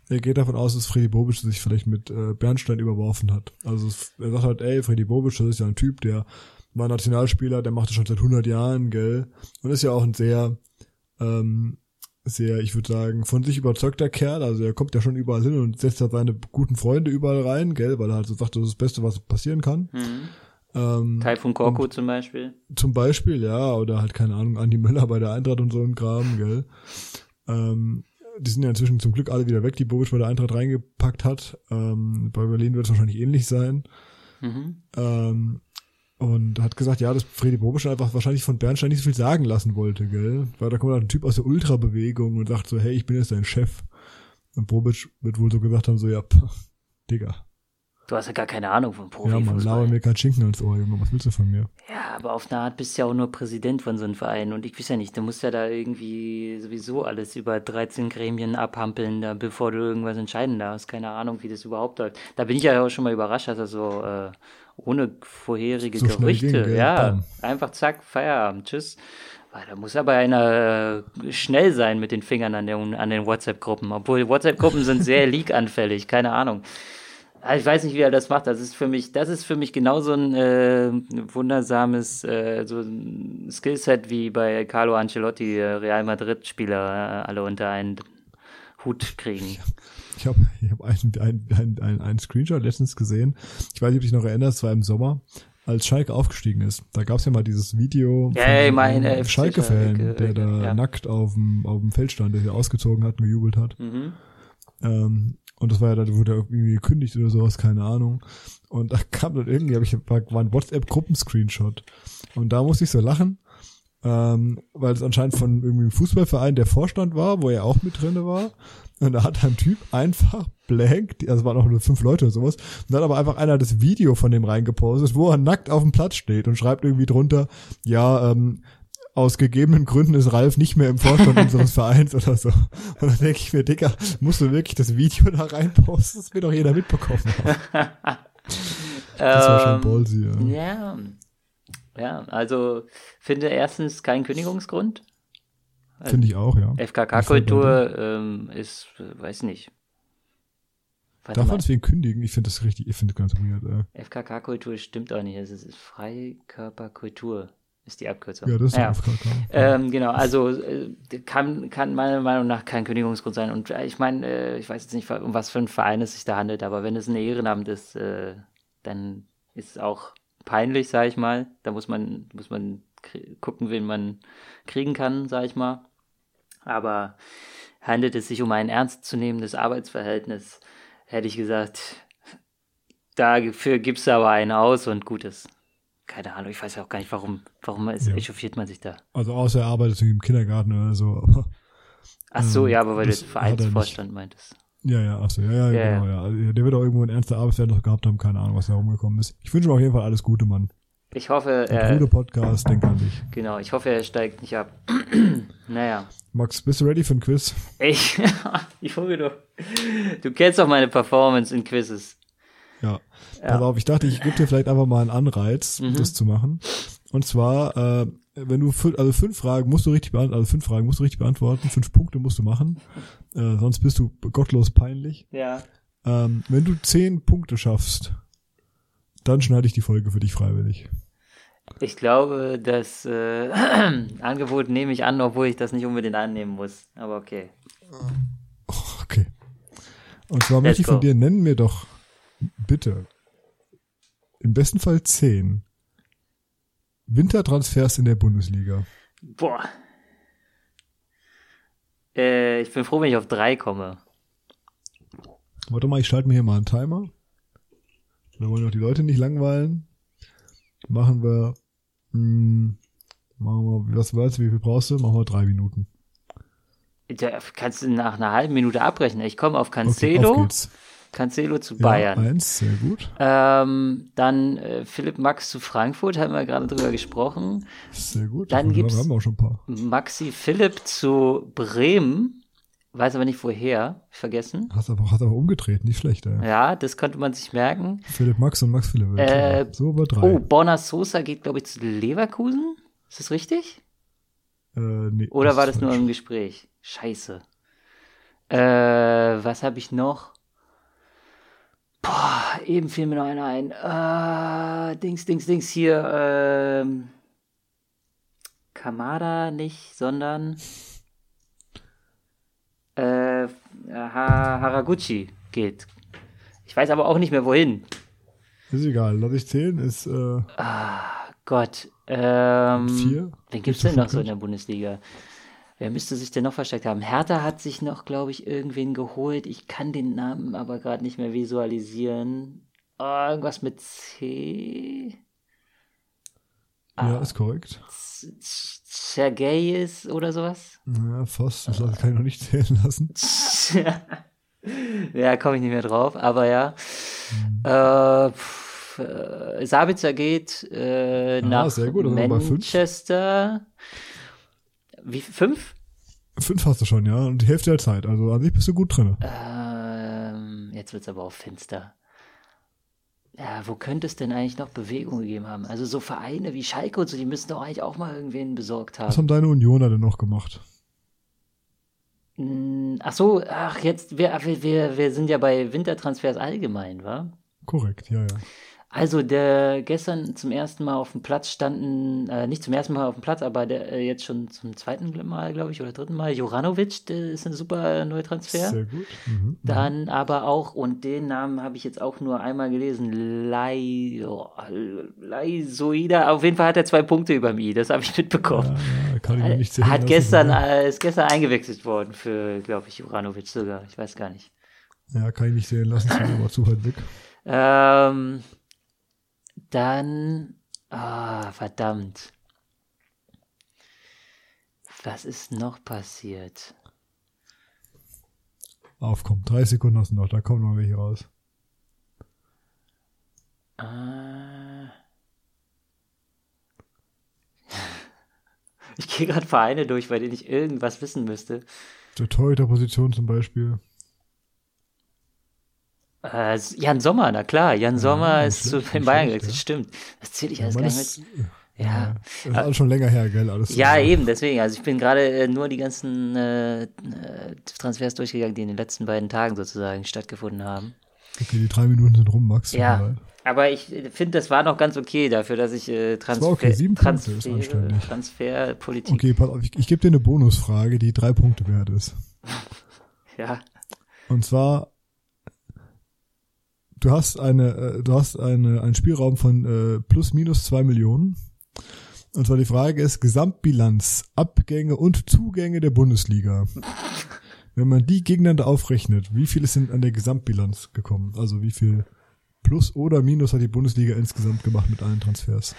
er geht davon aus, dass Freddy Bobic sich vielleicht mit äh, Bernstein überworfen hat. Also er sagt halt, ey, Freddy Bobic, das ist ja ein Typ, der war Nationalspieler, der macht das schon seit 100 Jahren, gell? Und ist ja auch ein sehr, ähm, sehr, ich würde sagen, von sich überzeugter Kerl. Also er kommt ja schon überall hin und setzt halt seine guten Freunde überall rein, gell? Weil er halt so sagt, das ist das Beste, was passieren kann. Mhm. Ähm, Taifun Korku zum Beispiel. zum Beispiel, ja, oder halt, keine Ahnung, Andi Möller bei der Eintracht und so ein Kram, gell. Ähm, die sind ja inzwischen zum Glück alle wieder weg, die Bobic bei der Eintracht reingepackt hat. Ähm, bei Berlin wird es wahrscheinlich ähnlich sein. Mhm. Ähm, und hat gesagt, ja, dass Freddy Bobic einfach wahrscheinlich von Bernstein nicht so viel sagen lassen wollte, gell. Weil da kommt halt ein Typ aus der Ultrabewegung und sagt so, hey, ich bin jetzt dein Chef. Und Bobic wird wohl so gesagt haben, so, ja, pff, Digga. Du hast ja gar keine Ahnung von Ja, man, Profifußball. mir kein Schinken ans Ohr, Junge, was willst du von mir? Ja, aber auf eine Art bist du ja auch nur Präsident von so einem Verein. Und ich weiß ja nicht, du musst ja da irgendwie sowieso alles über 13 Gremien abhampeln, da, bevor du irgendwas entscheiden darfst. Keine Ahnung, wie das überhaupt läuft. Da bin ich ja auch schon mal überrascht, dass er so äh, ohne vorherige So Gerüchte, ging, ja, Bam. einfach zack, Feierabend, tschüss. Weil Da muss aber einer äh, schnell sein mit den Fingern an, den, an den WhatsApp-Gruppen. Obwohl WhatsApp-Gruppen sind sehr leak-anfällig, keine Ahnung. Ah, Ich weiß nicht, wie er das macht. Das ist für mich, das ist für mich genauso ein äh, wundersames äh, so ein Skillset wie bei Carlo Ancelotti, äh, Real Madrid-Spieler, äh, alle unter einen Hut kriegen. Ich habe ich hab einen, einen, einen, einen, einen Screenshot letztens gesehen. Ich weiß nicht, ob dich noch erinnerst, es war im Sommer, als Schalke aufgestiegen ist. Da gab es ja mal dieses Video mein, einem äh, Schalke-Fan, Schalke, der da ja. nackt auf dem, auf dem Feld stand, der sich ausgezogen hat und gejubelt hat. Mhm. Ähm, und das war ja, da wurde er irgendwie gekündigt oder sowas, keine Ahnung. Und da kam dann irgendwie, hab ich, war, ein WhatsApp-Gruppenscreenshot. Und da musste ich so lachen, ähm, weil es anscheinend von irgendwie einem Fußballverein der Vorstand war, wo er auch mit drinne war. Und da hat ein Typ einfach blank, also waren auch nur fünf Leute oder sowas, und dann aber einfach einer das Video von dem reingepostet, wo er nackt auf dem Platz steht und schreibt irgendwie drunter, ja, ähm, aus gegebenen Gründen ist Ralf nicht mehr im Vorstand unseres Vereins oder so. Und dann denke ich mir, Dicker, musst du wirklich das Video da reinposten? Das wird doch jeder mitbekommen. Das war schon Ähm, ballsy, ja. Ja. Ja, also finde erstens kein Kündigungsgrund. Finde ich auch, ja. FKK-Kultur ähm, ist, weiß nicht. Warte Darf man deswegen kündigen? Ich finde das richtig, ich finde das ganz weird. Äh. FKK-Kultur stimmt auch nicht. Es ist Freikörperkultur, ist die Abkürzung. Ja, das ist ja. FKK. Ähm, genau, also äh, kann, kann meiner Meinung nach kein Kündigungsgrund sein. Und äh, ich meine, äh, ich weiß jetzt nicht, um was für ein Verein es sich da handelt, aber wenn es ein Ehrenamt ist, äh, dann ist es auch peinlich, sag ich mal. Da muss man, muss man gucken, wen man kriegen kann, sag ich mal. Aber handelt es sich um ein ernstzunehmendes Arbeitsverhältnis, hätte ich gesagt, dafür gibst du aber einen aus und gut ist. Keine Ahnung, ich weiß ja auch gar nicht, warum, warum ist, Ja. echauffiert man sich da. Also außer er arbeitet irgendwie im Kindergarten oder so. Aber, Ach so, Ähm, ja, aber weil du jetzt er. Vereinsvorstand meintest. ja, ja, ach so, ja, ja, Ja, genau, ja. Also, der wird auch irgendwo ein ernster Arbeitsverhältnis gehabt haben, keine Ahnung, was da rumgekommen ist. Ich wünsche ihm auf jeden Fall alles Gute, Mann. Ich hoffe, Der äh, gute Podcast, denk an dich. genau, ich hoffe, er steigt nicht ab. naja. Max, bist du ready für ein Quiz? Ich, ich hoffe, du, du kennst doch meine Performance in Quizzes. Ja. Pass auf, ich dachte, ich gebe dir vielleicht einfach mal einen Anreiz, Mhm. das zu machen. Und zwar, äh, wenn du fün- also fünf Fragen musst du richtig beantworten, also fünf Fragen musst du richtig beantworten, fünf Punkte musst du machen, äh, sonst bist du gottlos peinlich. Ja. Ähm, wenn du zehn Punkte schaffst, dann schneide ich die Folge für dich freiwillig. Ich glaube, das äh, Angebot nehme ich an, obwohl ich das nicht unbedingt annehmen muss. Aber okay. Okay. Und zwar Let's möchte ich von go. dir, nennen mir doch bitte im besten Fall zehn Wintertransfers in der Bundesliga. Boah. Äh, ich bin froh, wenn ich auf drei komme. Warte mal, ich schalte mir hier mal einen Timer. Wir wollen doch die Leute nicht langweilen. Machen wir, mh, machen wir, was weißt du, wie viel brauchst du? Machen wir drei Minuten. Da kannst du nach einer halben Minute abrechnen. Ich komme auf Okay, Cancelo. auf geht's. Cancelo zu Ja, Bayern. eins, sehr gut. Ähm, dann äh, Philipp Max zu Frankfurt, haben wir gerade drüber gesprochen. Sehr gut. Dann ein paar. Maxi Philipp zu Bremen. Weiß aber nicht woher. Vergessen. Hast aber, hast aber umgedreht, nicht schlecht, ey. Ja, das konnte man sich merken. Philipp Max und Max Philipp. Äh, so über drei. Oh, Borna Sosa geht, glaube ich, zu Leverkusen. Ist das richtig? Äh, nee, Oder war das ist nur falsch. im Gespräch? Scheiße. Äh, was habe ich noch? Boah, eben fiel mir noch einer ein. Äh, Dings, Dings, Dings hier. Ähm, Kamada nicht, sondern äh, ha Haraguchi geht. Ich weiß aber auch nicht mehr wohin. Ist egal, lass ich zählen, ist äh, Gott. Ähm, vier. Wen gibt's denn noch so in der Bundesliga? Wer müsste sich denn noch versteckt haben? Hertha hat sich noch, glaube ich, irgendwen geholt. Ich kann den Namen aber gerade nicht mehr visualisieren. Oh, irgendwas mit C. Ah. Ja, ist korrekt. Sergejs oder sowas? Ja, fast. Das kann ich noch nicht zählen lassen. ja, komme ich nicht mehr drauf, aber ja. Äh, pff, äh, Sabitzer geht äh, nach bei fünf. Manchester. Wie fünf? Fünf hast du schon, ja, und die Hälfte der Zeit. Also an sich bist du gut drin. Ähm, jetzt wird's aber auch finster. Ja, wo könnte es denn eigentlich noch Bewegung gegeben haben? Also so Vereine wie Schalke und so, die müssen doch eigentlich auch mal irgendwen besorgt Was haben. haben deine Unioner denn noch gemacht? Hm, Ach so, ach jetzt, wir, wir, wir, wir sind ja bei Wintertransfers allgemein, wa? Korrekt, ja, ja. Also der gestern zum ersten Mal auf dem Platz standen, äh, nicht zum ersten Mal auf dem Platz, aber der äh, jetzt schon zum zweiten Mal, glaube ich, oder dritten Mal, Joranovic, der ist ein super Neutransfer. Sehr gut. Mhm. Dann aber auch, und den Namen habe ich jetzt auch nur einmal gelesen, Lai, oh. Auf jeden Fall hat er zwei Punkte über mich, das habe ich mitbekommen. Ja, kann ich mir nicht zählen hat gestern, aber- äh, ist gestern eingewechselt worden für, glaube ich, Juranovic sogar. Ich weiß gar nicht. Ja, kann ich nicht sehen lassen, ist mir aber zu weit weg. Ähm, dann, ah, verdammt. Was ist noch passiert? Aufkommen. Drei Sekunden hast du noch, da kommen noch welche raus. Äh, ich gehe gerade Vereine durch, bei denen ich irgendwas wissen müsste. Der Torhüterposition zum Beispiel. Äh, Jan Sommer, na klar, Jan Sommer nicht ist zu nicht Bayern gewechselt, ja. stimmt. Das zähle ich alles Man gar nicht mit. Ja. Das ist alles schon länger her, gell? Alles Ja, äh, eben, deswegen. Also ich bin gerade äh, nur die ganzen äh, äh, Transfers durchgegangen, die in den letzten beiden Tagen sozusagen stattgefunden haben. Okay, die drei Minuten sind rum, Max. Ja, aber ich äh, finde, das war noch ganz okay dafür, dass ich äh, Transfer, okay, sieben Transfer, anständig. Transferpolitik. Okay, pass auf, ich, ich gebe dir eine Bonusfrage, die drei Punkte wert ist. Ja. Und zwar, du hast eine, äh, du hast eine, einen Spielraum von äh, plus minus zwei Millionen. Und zwar die Frage ist Gesamtbilanz, Abgänge und Zugänge der Bundesliga. Wenn man die gegeneinander aufrechnet, wie viel ist denn an der Gesamtbilanz gekommen? Also wie viel Plus oder Minus hat die Bundesliga insgesamt gemacht mit allen Transfers?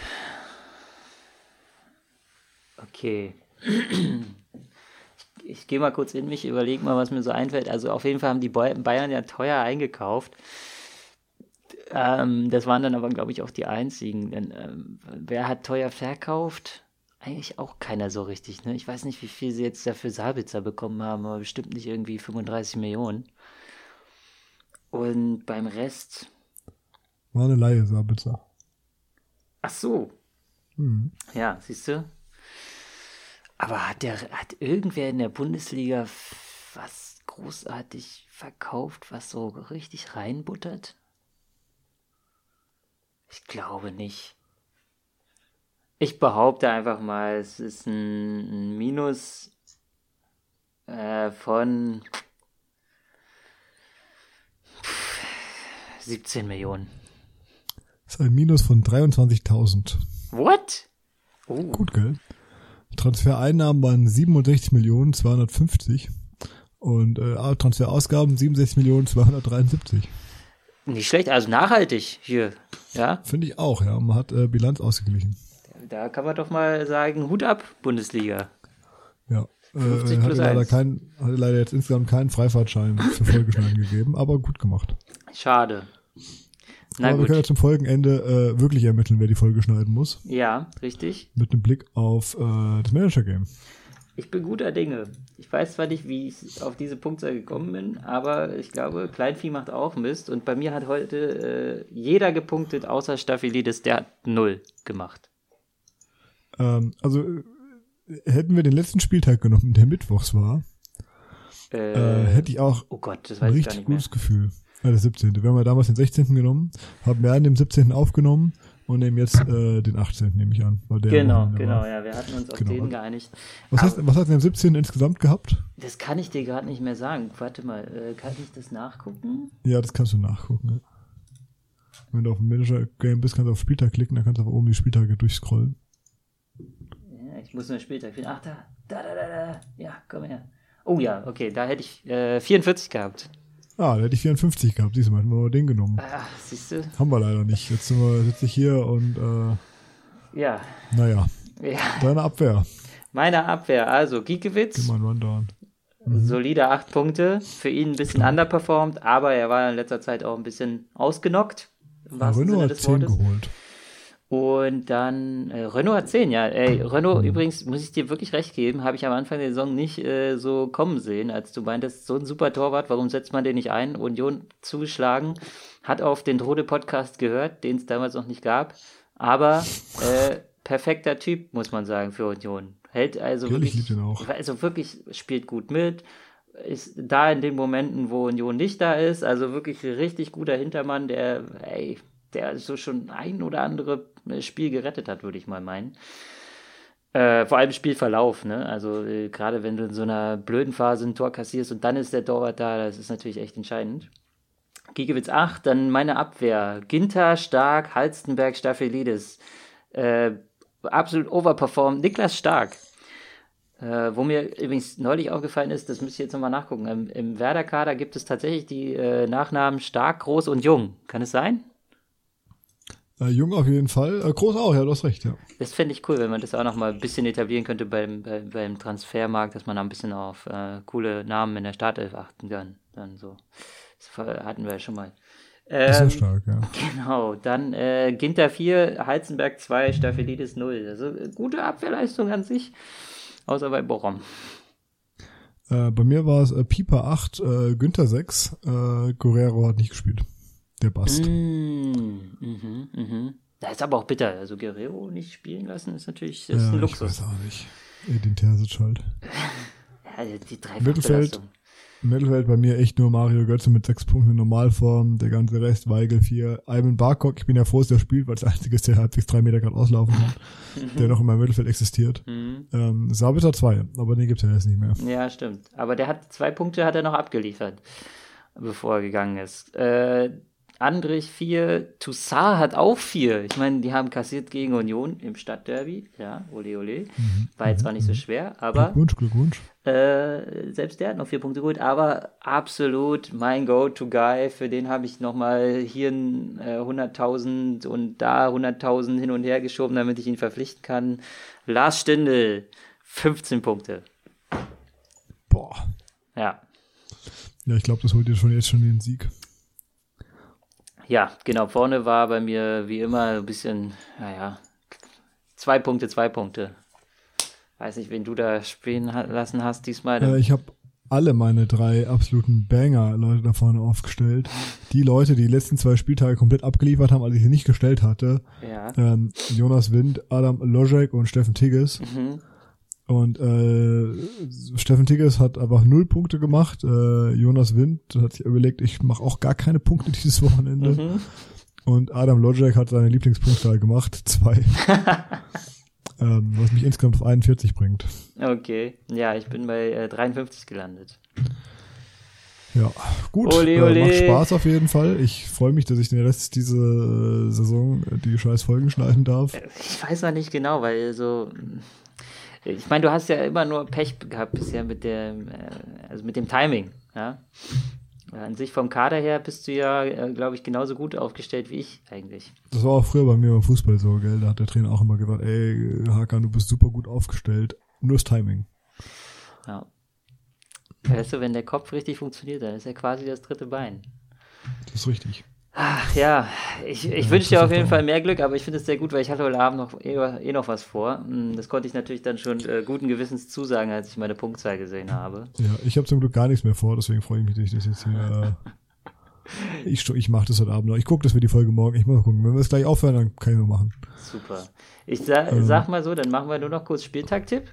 Okay. Ich, ich gehe mal kurz in mich, überlege mal, was mir so einfällt. Also auf jeden Fall haben die Bayern ja teuer eingekauft. Ähm, das waren dann aber, glaube ich, auch die einzigen. Denn, ähm, wer hat teuer verkauft? Eigentlich auch keiner so richtig. Ne? Ich weiß nicht, wie viel sie jetzt dafür Sabitzer bekommen haben, aber bestimmt nicht irgendwie 35 Millionen. Und beim Rest, War eine Laie, Sabitzer. Ach so. Hm. Ja, siehst du? Aber hat der, hat irgendwer in der Bundesliga was großartig verkauft, was so richtig reinbuttert? Ich glaube nicht. Ich behaupte einfach mal, es ist ein, Minus äh, von 17 Millionen. Das ist ein Minus von 23.000. What? Oh, Gut, gell? Transfereinnahmen waren 67 Millionen 250 und äh, Transferausgaben 67 Millionen 273. nicht schlecht, also nachhaltig hier. Ja, Finde ich auch, ja. Man hat äh, Bilanz ausgeglichen. Da kann man doch mal sagen, Hut ab, Bundesliga. Ja. 50 Äh, hatte, leider kein, hatte leider jetzt insgesamt keinen Freifahrtschein für Folgeschneiden gegeben, aber gut gemacht. Schade. Na aber wir können ja gut. zum Folgenende äh, wirklich ermitteln, wer die Folge schneiden muss. Ja, richtig. Mit einem Blick auf äh, das Manager-Game. Ich bin guter Dinge. Ich weiß zwar nicht, wie ich auf diese Punktzahl gekommen bin, aber ich glaube, Kleinvieh macht auch Mist. Und bei mir hat heute äh, jeder gepunktet, außer Staphylidis, der hat null gemacht. Ähm, also äh, hätten wir den letzten Spieltag genommen, der mittwochs war, Äh, äh, hätte ich auch oh Gott, ein richtig gutes Gefühl. Ja, der 17. Wir haben ja damals den 16. genommen, haben wir an dem 17. aufgenommen und nehmen jetzt äh, den 18. nehme ich an. Weil der Genau, genau, war. ja, wir hatten uns auf Genau. den geeinigt. Was, Aber- heißt, was hat denn der 17. insgesamt gehabt? Das kann ich dir gerade nicht mehr sagen. Warte mal, äh, kann ich das nachgucken? Ja, das kannst du nachgucken. Ja. Wenn du auf dem Manager-Game bist, kannst du auf Spieltag klicken, dann kannst du einfach oben die Spieltage durchscrollen. Ja, ich muss nur später finden. Ach, da, da, da, da, da. Ja, komm her. Oh ja, okay, da hätte ich äh, 44 gehabt. Ah, da hätte ich 54 gehabt. Siehst du mal, hätten wir mal den genommen. Ach, siehst du? Haben wir leider nicht. Jetzt sind wir, sitze ich hier und äh, Ja, naja, ja. deine Abwehr. Meine Abwehr, also Gib Giekewitz, mal einen Rundown. solide 8 Punkte. Für ihn ein bisschen underperformed, aber er war in letzter Zeit auch ein bisschen ausgenockt. Im Ja, wahrsten Sinne hat des 10 Wortes. geholt. Und dann, äh, Renault hat 10, ja. Ey, Renault, übrigens, muss ich dir wirklich recht geben, habe ich am Anfang der Saison nicht äh, so kommen sehen, als du meintest, so ein super Torwart, warum setzt man den nicht ein? Union zugeschlagen, hat auf den Rode-Podcast gehört, den es damals noch nicht gab, aber äh, perfekter Typ, muss man sagen, für Union. Hält also Ehrlich, wirklich, also wirklich spielt gut mit, ist da in den Momenten, wo Union nicht da ist, also wirklich richtig guter Hintermann, der, ey, der so schon ein oder andere Spiel gerettet hat, würde ich mal meinen. Äh, vor allem Spielverlauf, ne? Also äh, gerade wenn du in so einer blöden Phase ein Tor kassierst und dann ist der Torwart da, das ist natürlich echt entscheidend. Giegewitz 8, dann meine Abwehr. Ginter, Stark, Halstenberg, Staphylides. Äh, absolut overperformed. Niklas Stark. Äh, wo mir übrigens neulich aufgefallen ist, das müsst ihr jetzt nochmal nachgucken. Im, im Werder-Kader gibt es tatsächlich die äh, Nachnamen Stark, Groß und Jung. Kann es sein? Äh, Jung auf jeden Fall. Äh, groß auch, ja, du hast recht, ja. Das fände ich cool, wenn man das auch noch mal ein bisschen etablieren könnte beim, beim, beim Transfermarkt, dass man da ein bisschen auf äh, coole Namen in der Startelf achten kann. Dann so. Das hatten wir ja schon mal. Ist sehr Ähm, stark, ja. genau, dann äh, Ginter 4, Heizenberg 2, Staphylides 0. Also äh, gute Abwehrleistung an sich, außer bei Borom. Äh, bei mir war es äh, Pieper 8, äh, Günther 6, äh, Guerrero hat nicht gespielt. Der Bast. Mm, mhm, mhm. Da ist aber auch bitter. Also Guerrero nicht spielen lassen ist natürlich das ist ja, ein ich Luxus. weiß auch nicht. Edin Terzic halt. Ja, die drei Mittelfeld. Mittelfeld bei mir echt nur Mario Götze mit sechs Punkten in Normalform, der ganze Rest Weigel 4, Ivan Barkok, ich bin ja froh, dass der spielt, weil es der einzige ist, der halbwegs drei Meter gerade auslaufen kann, der noch in meinem Mittelfeld existiert. Mhm. Ähm, Sabitzer 2, aber den gibt's ja jetzt nicht mehr. Ja, stimmt. Aber der hat zwei Punkte hat er noch abgeliefert, bevor er gegangen ist. Äh, Andrich 4, Toussaint hat auch 4. Ich meine, die haben kassiert gegen Union im Stadtderby. Ja, ole ole. War jetzt zwar nicht so schwer, aber Glückwunsch, Glückwunsch. äh, selbst der hat noch vier Punkte geholt, aber absolut mein Go-To-Guy. Für den habe ich nochmal hier ein, äh, 100.000 und da 100.000 hin und her geschoben, damit ich ihn verpflichten kann. Lars Stindl, 15 Punkte. Boah. Ja, Ja, ich glaube, das holt dir schon jetzt schon den Sieg. Ja, genau. Vorne war bei mir wie immer ein bisschen, naja, zwei Punkte, zwei Punkte. Weiß nicht, wen du da spielen ha lassen hast diesmal. Äh, ich habe alle meine drei absoluten Banger-Leute da vorne aufgestellt. Die Leute, die die letzten zwei Spieltage komplett abgeliefert haben, als ich sie nicht gestellt hatte. Ja. Ähm, Jonas Wind, Adam Lojek und Steffen Tigges. Mhm. Und äh, Steffen Tigges hat einfach null Punkte gemacht. Äh, Jonas Wind hat sich überlegt, ich mache auch gar keine Punkte dieses Wochenende. Mhm. Und Adam Lojek hat seine Lieblingspunktzahl gemacht, zwei. ähm, was mich insgesamt auf 41 bringt. Okay. Ja, ich bin bei äh, 53 gelandet. Ja, gut. Ole, Äh, ole. macht Spaß auf jeden Fall. Ich freue mich, dass ich den Rest dieser äh, Saison äh, die scheiß Folgen schneiden darf. Ich weiß noch nicht genau, weil so. Ich meine, du hast ja immer nur Pech gehabt bisher mit dem, äh, also mit dem Timing, ja. An sich vom Kader her bist du ja, äh, glaube ich, genauso gut aufgestellt wie ich eigentlich. Das war auch früher bei mir beim Fußball so, gell? Da hat der Trainer auch immer gesagt, ey, Hakan, du bist super gut aufgestellt. Nur das Timing. Ja. Weißt du, wenn der Kopf richtig funktioniert, dann ist er quasi das dritte Bein. Das ist richtig. Ach ja, ich, ich wünsche dir auf jeden Fall mehr Glück, aber ich finde es sehr gut, weil ich hatte heute Abend noch eh, eh noch was vor. Hm, Das konnte ich natürlich dann schon äh, guten Gewissens zusagen, als ich meine Punktzahl gesehen habe. Ja, ich habe zum Glück gar nichts mehr vor, deswegen freue ich mich, dass ich das jetzt hier. Äh, ich ich mache das heute Abend noch. Ich gucke, dass wir die Folge morgen. Ich muss mal gucken. Wenn wir es gleich aufhören, dann kann ich noch machen. Super. Ich sa Ähm. sag mal so, dann machen wir nur noch kurz Spieltag-Tipp.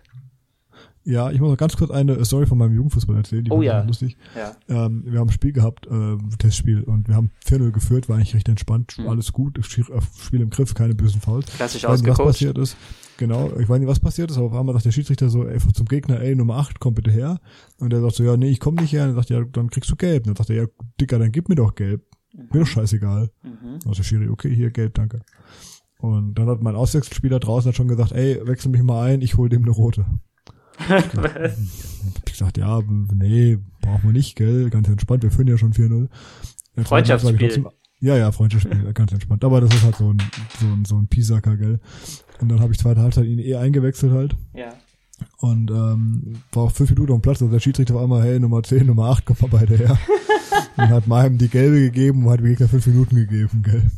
Ja, ich muss noch ganz kurz eine Story von meinem Jugendfußball erzählen. Die Oh ich ja. lustig. Ja. Ähm, wir haben ein Spiel gehabt, äh, Testspiel, und wir haben 4-0 geführt, war eigentlich recht entspannt, Mhm. alles gut, das Spiel im Griff, keine bösen Fouls. Klassisch nicht, was ausgecoacht. passiert ist. Genau, ich weiß nicht, was passiert ist, aber auf einmal sagt der Schiedsrichter so, ey, zum Gegner, ey, Nummer 8, komm bitte her. Und der sagt so, ja, nee, ich komm nicht her. Und er sagt, ja, dann kriegst du gelb. Und dann sagt er, ja, Dicker, dann gib mir doch gelb. Mir doch scheißegal. Mhm. Also der Schiri, okay, hier, gelb, danke. Und dann hat mein Auswechselspieler draußen hat schon gesagt, ey, wechsel mich mal ein, ich hol dem eine rote. Hab ich gesagt, ja, nee, brauchen wir nicht, gell, ganz entspannt, wir führen ja schon 4-0. Jetzt Freundschaftsspiel. Ja, ja, Freundschaftsspiel, ganz entspannt. Aber das ist halt so ein, so ein, so ein Piesacker, gell. Und dann habe ich zweite Halbzeit ihn eh eingewechselt halt. Ja. Und ähm, war auch fünf Minuten auf dem Platz. Also der Schiedsrichter war immer, hey, Nummer 10, Nummer 8, komm mal beide her. und hat meinem die gelbe gegeben und hat dem Gegner fünf Minuten gegeben, gell.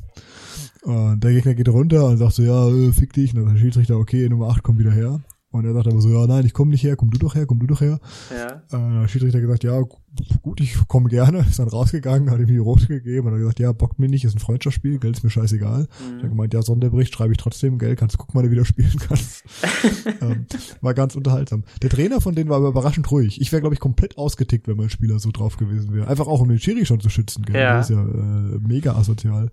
Und der Gegner geht runter und sagt so, ja, äh, fick dich. Und dann der Schiedsrichter, okay, Nummer 8, komm wieder her. Und er sagt aber so, ja, nein, ich komm nicht her, komm du doch her, komm du doch her. Ja. Äh, der Schiedsrichter gesagt, ja, gu- gut, ich komme gerne. Ist dann rausgegangen, hat ihm die Rote gegeben und hat gesagt, ja, bockt mir nicht, ist ein Freundschaftsspiel, Geld ist mir scheißegal. Mhm. Habe gemeint, ja, Sonderbericht schreibe ich trotzdem, Geld, kannst gucken, wann du wieder spielen kannst. ähm, war ganz unterhaltsam. Der Trainer von denen war aber überraschend ruhig. Ich wäre, glaube ich, komplett ausgetickt, wenn mein Spieler so drauf gewesen wäre. Einfach auch, um den Schiri schon zu schützen, gell? Ja. Das ist ja äh, mega asozial.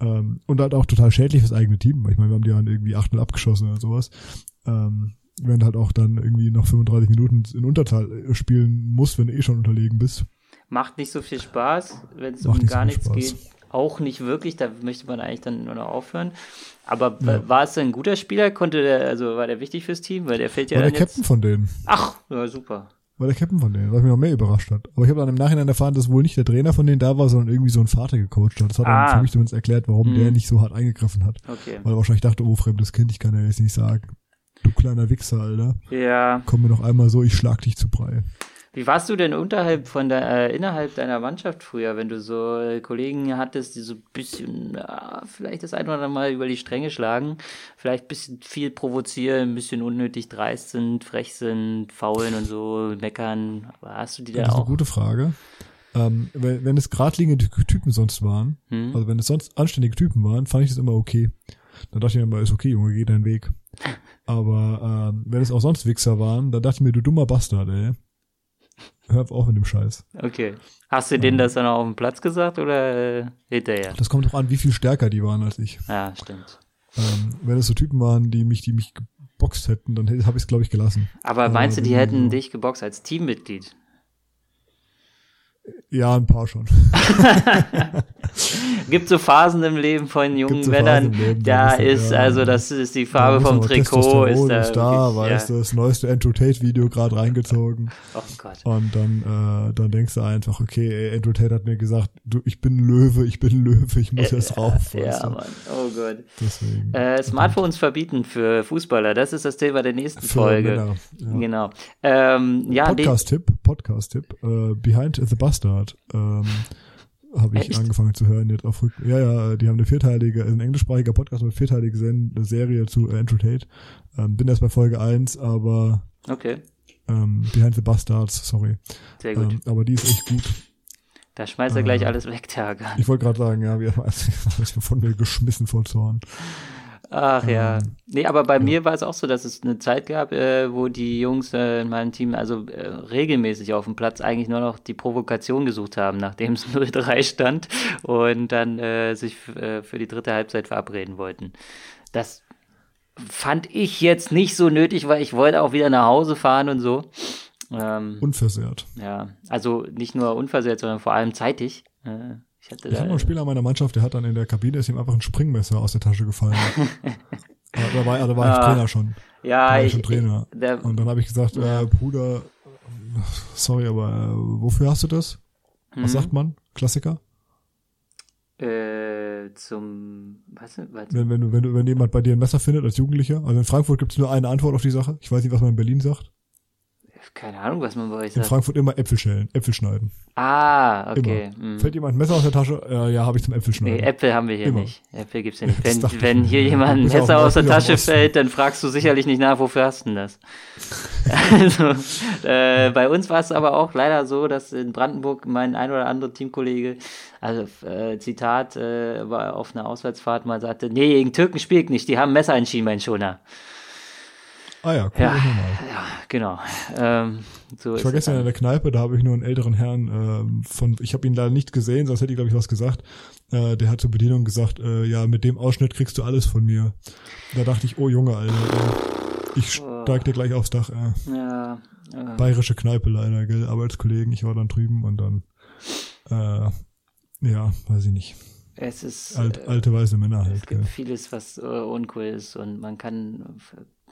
Ähm, und halt auch total schädlich fürs eigene Team. Ich meine, wir haben die dann irgendwie 8 abgeschossen oder sowas. Ähm, wenn du halt auch dann irgendwie noch 35 Minuten in Unterzahl äh, spielen musst, wenn du eh schon unterlegen bist. Macht nicht so viel Spaß, wenn es um nicht so gar viel nichts Spaß. geht. Auch nicht wirklich, da möchte man eigentlich dann nur noch aufhören. Aber Ja. wa- war es denn ein guter Spieler? Konnte der, also war der wichtig fürs Team? Weil der fällt ja War der Captain jetzt. von denen. Ach, ja, super. War der Captain von denen, was mich noch mehr überrascht hat. Aber ich habe dann im Nachhinein erfahren, dass wohl nicht der Trainer von denen da war, sondern irgendwie so ein Vater gecoacht hat. Das hat Ah. dann für mich zumindest erklärt, warum Hm. der nicht so hart eingegriffen hat. Okay. Weil er wahrscheinlich dachte, oh, fremdes Kind, ich kann ja jetzt nicht sagen. Du kleiner Wichser, Alter. Ja. Komm mir noch einmal so, ich schlag dich zu Brei. Wie warst du denn unterhalb von der, äh, innerhalb deiner Mannschaft früher, wenn du so äh, Kollegen hattest, die so ein bisschen, ja, vielleicht das ein oder andere Mal über die Stränge schlagen, vielleicht ein bisschen viel provozieren, ein bisschen unnötig dreist sind, frech sind, faulen und so, meckern. Hast du die da Das ist eine auch? gute Frage. Ähm, wenn, wenn es geradlinige Typen sonst waren, Hm? also wenn es sonst anständige Typen waren, fand ich das immer okay. Dann dachte ich mir immer, ist okay, Junge, geh deinen Weg. Aber ähm, wenn es auch sonst Wichser waren, dann dachte ich mir, du dummer Bastard, ey. Hör auf mit dem Scheiß. Okay. Hast du denen das dann auch auf dem Platz gesagt oder äh, hinterher? Das kommt doch an, wie viel stärker die waren als ich. Ja, stimmt. Ähm, wenn es so Typen waren, die mich, die mich geboxt hätten, dann habe ich es, glaube ich, gelassen. Aber meinst du, die hätten so- dich geboxt als Teammitglied? Ja, ein paar schon. Gibt so Phasen im Leben von jungen so Männern, Leben, da ist ja, also das ist die Farbe vom Trikot, ist da, ist da, wirklich, weißt ja. du, das neueste Andrew Tate Video gerade reingezogen. Oh Gott. Und dann, äh, dann denkst du einfach, okay, Andrew Tate hat mir gesagt, du, ich bin ein Löwe, ich bin ein Löwe, ich muss jetzt rauf. Ja, du? Mann. Oh Gott. Deswegen. Äh, Smartphones verbieten für Fußballer, das ist das Thema der nächsten Für Folge. Männer, ja. Genau. Ähm, ja, Podcast-Tipp, Podcast-Tipp, äh, Behind the Bastard, ähm, habe ich Echt? angefangen zu hören jetzt auf Rück Ja, ja, die haben eine vierteilige, ein englischsprachiger Podcast mit vierteilige Sen Serie zu Andrew Tate. Ähm, bin erst bei Folge 1, aber okay. Ähm, Behind the Bastards, sorry. Sehr gut. Ähm, aber die ist echt gut. da schmeißt er gleich äh, alles weg, Hakan. Ich wollte gerade sagen, ja, wir haben alles von mir geschmissen vor Zorn. Ach ja. Ähm, Nee, aber bei mir war es auch so, dass es eine Zeit gab, äh, wo die Jungs äh, in meinem Team also äh, regelmäßig auf dem Platz eigentlich nur noch die Provokation gesucht haben, nachdem es 0-3 stand und dann äh, sich äh, für die dritte Halbzeit verabreden wollten. Das fand ich jetzt nicht so nötig, weil ich wollte auch wieder nach Hause fahren und so. Ähm, Unversehrt. ja, also nicht nur unversehrt, sondern vor allem zeitig. Ich hatte Ich da, habe noch einen Spieler meiner Mannschaft, der hat dann in der Kabine, ist ihm einfach ein Springmesser aus der Tasche gefallen. da war, da war ich Ah. Trainer schon. Da ja, war ich ich, schon Trainer. der, Und dann habe ich gesagt, äh, Bruder, sorry, aber äh, wofür hast du das? Mhm. Was sagt man? Klassiker? äh, zum, was, was, Wenn, wenn, wenn, wenn jemand bei dir ein Messer findet als Jugendlicher, also in Frankfurt gibt es nur eine Antwort auf die Sache. Ich weiß nicht, was man in Berlin sagt. Keine Ahnung, was man bei euch In sagt. Frankfurt immer Äpfel schälen, Äpfel schneiden. Ah, okay. Hm. Fällt jemand ein Messer aus der Tasche? Äh, ja, habe ich zum Äpfel Nee, schneiden. Äpfel haben wir hier Immer. nicht. Äpfel gibt's hier nicht. Wenn, wenn hier jemand ein Messer aus der Tasche fällt, dann fragst du sicherlich nicht nach, wofür hast du denn das? also, äh, bei uns war es aber auch leider so, dass in Brandenburg mein ein oder andere Teamkollege, also äh, Zitat, äh, war auf einer Auswärtsfahrt mal sagte, nee, gegen Türken spiel ich nicht, die haben Messer in Schienbeinschoner. Ah ja, cool, Ja, ja, genau. Ähm, so Ich war es gestern in der Kneipe, da habe ich nur einen älteren Herrn ähm, von, ich habe ihn leider nicht gesehen, sonst hätte ich glaube ich was gesagt. Äh, der hat zur Bedienung gesagt, äh, ja, mit dem Ausschnitt kriegst du alles von mir. Da dachte ich, oh Junge, Alter, äh, ich steig dir gleich aufs Dach. Äh. Ja, äh, Bayerische Kneipe leider, gell, Arbeitskollegen, ich war dann drüben und dann, äh, ja, weiß ich nicht. es ist. Alt, äh, alte weiße Männer Es halt, gibt gell. vieles, was äh, uncool ist und man kann,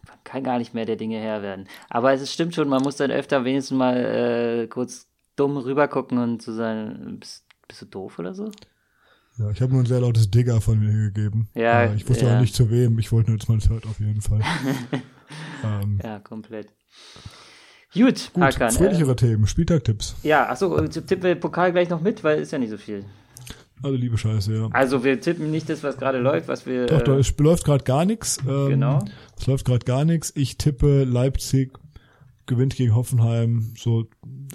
man kann gar nicht mehr der Dinge Herr werden. Aber es stimmt schon, man muss dann öfter wenigstens mal äh, kurz dumm rübergucken und zu sagen, bist, bist du doof oder so? Ja, ich habe nur ein sehr lautes Digger von mir gegeben. Ja, Äh, ich wusste ja. auch nicht zu wem, ich wollte nur, dass man es hört auf jeden Fall. ähm, Ja, komplett. Gut, gut, Hakan. Äh, fröhlichere Themen, Spieltagtipps. ja, achso, tippen wir Pokal gleich noch mit, weil ist ja nicht so viel. Alle liebe Scheiße, ja. Also wir tippen nicht das, was gerade läuft, was wir. Doch, da äh, läuft gerade gar nichts. Ähm, Genau. Es läuft gerade gar nichts. Ich tippe Leipzig gewinnt gegen Hoffenheim. So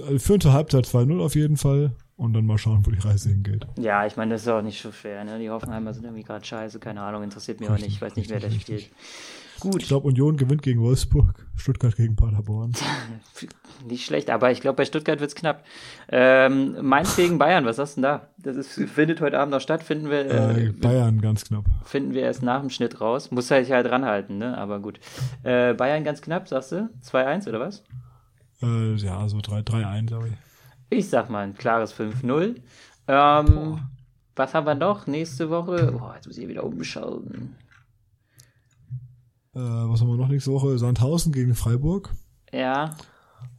also zur Halbzeit 2-0 auf jeden Fall. Und dann mal schauen, wo die Reise hingeht. Ja, ich meine, das ist auch nicht so schwer. Ne? Die Hoffenheimer sind irgendwie gerade scheiße, keine Ahnung, interessiert mich auch Richtig, nicht. Ich weiß nicht, wer da spielt. Gut. Ich glaube, Union gewinnt gegen Wolfsburg, Stuttgart gegen Paderborn. Nicht schlecht, aber ich glaube, bei Stuttgart wird's knapp. Ähm, Mainz gegen Bayern, was hast du denn da? Das ist, findet heute Abend noch statt, finden wir, Äh, äh, Bayern ganz knapp. finden wir erst nach dem Schnitt raus. Muss halt halt ranhalten, ne? Aber gut. Äh, Bayern ganz knapp, sagst du? 2-1 oder was? Äh, ja, so 3 3-1, glaube ich. Ich sag mal ein klares 5-0. Ähm, was haben wir noch nächste Woche? Boah, jetzt muss ich wieder umschauen. Äh, was haben wir noch nächste Woche? Sandhausen gegen Freiburg. Ja,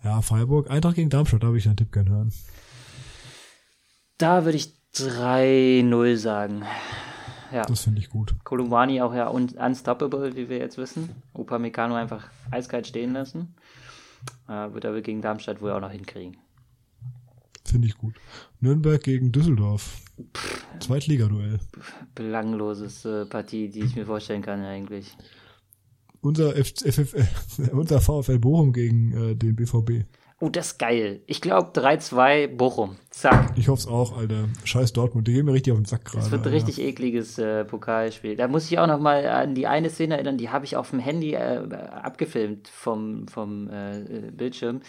Ja, Freiburg. Eintracht gegen Darmstadt, da würde ich einen Tipp gerne hören. da würde ich 3-0 sagen. Ja. Das finde ich gut. Kolumbani auch ja un unstoppable, wie wir jetzt wissen. Upamecano einfach eiskalt stehen lassen. Äh, wird er gegen Darmstadt wohl auch noch hinkriegen. Finde ich gut. Nürnberg gegen Düsseldorf. Zweitligaduell. Belangloses äh, Partie, die ich mir vorstellen kann eigentlich. Unser, F FF, unser VfL Bochum gegen äh, den BVB. Oh, das ist geil. Ich glaube 3-2 Bochum. Zack. Ich hoffe es auch, Alter. Scheiß Dortmund, die gehen mir richtig auf den Sack gerade. Das wird ein Alter. richtig ekliges äh, Pokalspiel. Da muss ich auch noch mal an die eine Szene erinnern, die habe ich auf dem Handy äh, abgefilmt vom, vom äh, Bildschirm.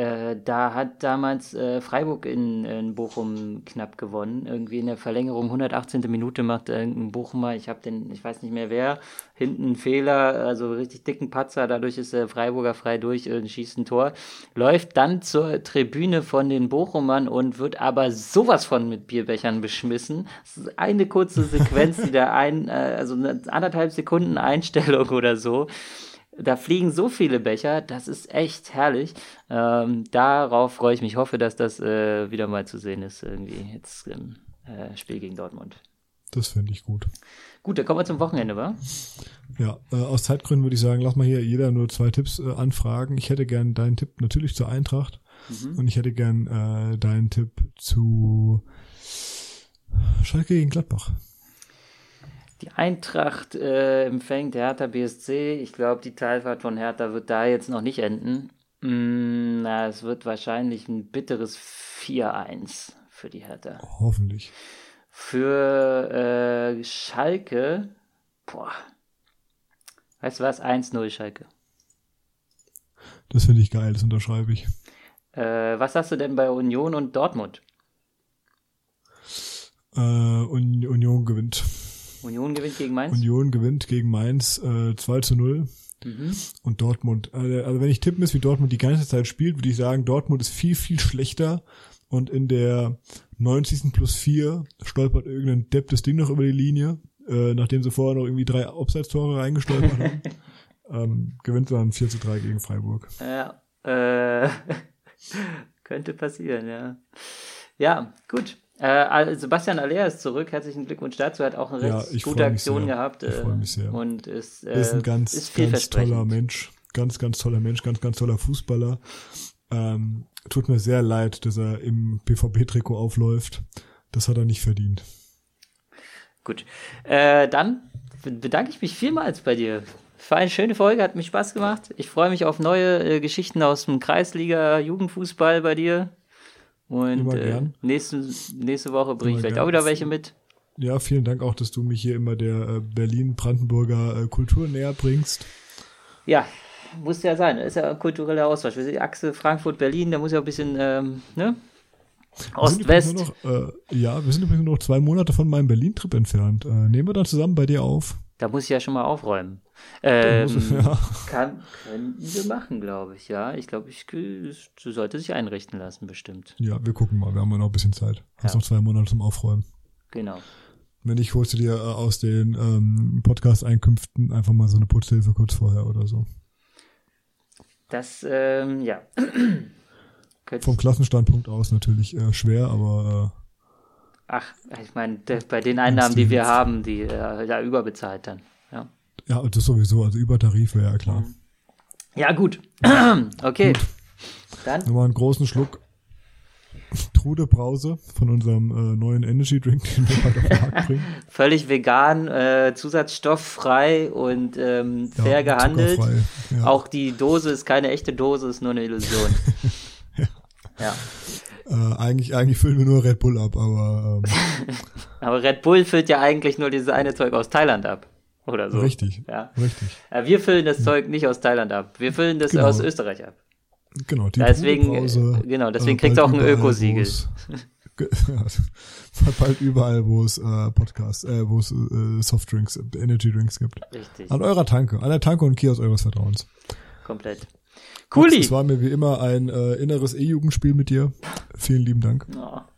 Äh, da hat damals äh, Freiburg in, in Bochum knapp gewonnen. Irgendwie in der Verlängerung, 118. Minute macht irgendein Bochumer, ich habe den, ich weiß nicht mehr wer, hinten einen Fehler, also richtig dicken Patzer, dadurch ist der Freiburger frei durch und schießt ein Tor. Läuft dann zur Tribüne von den Bochumern und wird aber sowas von mit Bierbechern beschmissen. Das ist eine kurze Sequenz, die da ein, äh, also eine anderthalb Sekunden Einstellung oder so. Da fliegen so viele Becher, das ist echt herrlich. Ähm, darauf freue ich mich. hoffe, dass das äh, wieder mal zu sehen ist, irgendwie jetzt im äh, Spiel gegen Dortmund. Das finde ich gut. Gut, dann kommen wir zum Wochenende, wa? Ja, äh, aus Zeitgründen würde ich sagen, lass mal hier jeder nur zwei Tipps äh, anfragen. Ich hätte gern deinen Tipp natürlich zur Eintracht Mhm. und ich hätte gern äh, deinen Tipp zu Schalke gegen Gladbach. Die Eintracht äh, empfängt Hertha BSC. Ich glaube, die Teilfahrt von Hertha wird da jetzt noch nicht enden. Mm, Na, es wird wahrscheinlich ein bitteres 4-1 für die Hertha. Hoffentlich. Für äh, Schalke, boah. Weißt du was? 1-0 Schalke. Das finde ich geil, das unterschreibe ich. Äh, was sagst du denn bei Union und Dortmund? Äh, Un Union gewinnt. Union gewinnt gegen Mainz? Union gewinnt gegen Mainz äh, 2 zu 0. Mhm. Und Dortmund, äh, also wenn ich tippen muss, wie Dortmund die ganze Zeit spielt, würde ich sagen, Dortmund ist viel, viel schlechter und in der 90. plus 4 stolpert irgendein Depp das Ding noch über die Linie, äh, nachdem sie vorher noch irgendwie drei Abseitstore reingestolpert haben. Ähm, gewinnt dann 4 zu 3 gegen Freiburg. Ja, äh, könnte passieren, ja. Ja, gut. Äh, also Sebastian Aller ist zurück. Herzlichen Glückwunsch dazu. Hat auch eine Ja, recht gute mich Aktion sehr. gehabt. Ich äh, freu mich sehr. Und ist, äh, ist ein ganz, ist ganz toller. Mensch. Ganz, ganz toller Mensch, ganz, ganz toller Fußballer. Ähm, tut mir sehr leid, dass er im BVB-Trikot aufläuft. Das hat er nicht verdient. Gut. Äh, dann bedanke ich mich vielmals bei dir. War eine schöne Folge, hat mir Spaß gemacht. Ich freue mich auf neue äh, Geschichten aus dem Kreisliga-Jugendfußball bei dir. Und äh, gern. nächste, nächste Woche bringe ich vielleicht gern. auch wieder welche mit. Ja, vielen Dank auch, dass du mich hier immer der äh, Berlin-Brandenburger äh, Kultur näher bringst. Ja, muss ja sein. Ist ja ein kultureller Austausch. Wir sind die Achse Frankfurt-Berlin, da muss ja ein bisschen, ähm, ne? Ost-West. äh, ja, wir sind übrigens nur noch zwei Monate von meinem Berlin-Trip entfernt. Äh, nehmen wir dann zusammen bei dir auf? Da muss ich ja schon mal aufräumen. Ähm, muss- ja. kann, können wir machen, glaube ich, ja. Ich glaube, ich es sollte sich einrichten lassen, bestimmt. ja, wir gucken mal. Wir haben ja noch ein bisschen Zeit. Hast Ja. noch zwei Monate zum Aufräumen. Genau. Wenn nicht, holst du dir äh, aus den ähm, Podcast-Einkünften einfach mal so eine Putzhilfe kurz vorher oder so. Das, ähm, ja. Vom Klassenstandpunkt aus natürlich äh, schwer, aber Ach, ich meine, bei den Einnahmen, die wir haben, die äh, ja überbezahlt dann. Ja, ja, das sowieso. Also über Tarif wäre ja klar. ja gut. okay. Dann, Nochmal einen großen Schluck Trude Brause von unserem äh, neuen Energy Drink, den wir bald auf den Markt bringen. völlig vegan, äh, zusatzstofffrei und ähm, Ja, fair gehandelt. zuckerfrei. Ja. Auch die Dose ist keine echte Dose, ist nur eine Illusion. ja. Äh, eigentlich, eigentlich füllen wir nur Red Bull ab, aber ähm, Aber Red Bull füllt ja eigentlich nur dieses eine Zeug aus Thailand ab. Oder so. richtig, Ja. richtig. Äh, Wir füllen das Zeug nicht aus Thailand ab. Wir füllen das Genau. aus Österreich ab. Genau, die Deswegen, Trudebrause, äh, genau, deswegen äh, kriegt's bald auch ein Ökosiegel. bald überall, wo es äh, Podcasts, äh, wo es äh, Softdrinks, äh, Energy Drinks gibt. Richtig. An eurer Tanke, an der Tanke und Kiosk eures Vertrauens. Komplett. Max, Cooli. Es war mir wie immer ein äh, inneres E-Jugendspiel mit dir. Vielen lieben Dank. Ja.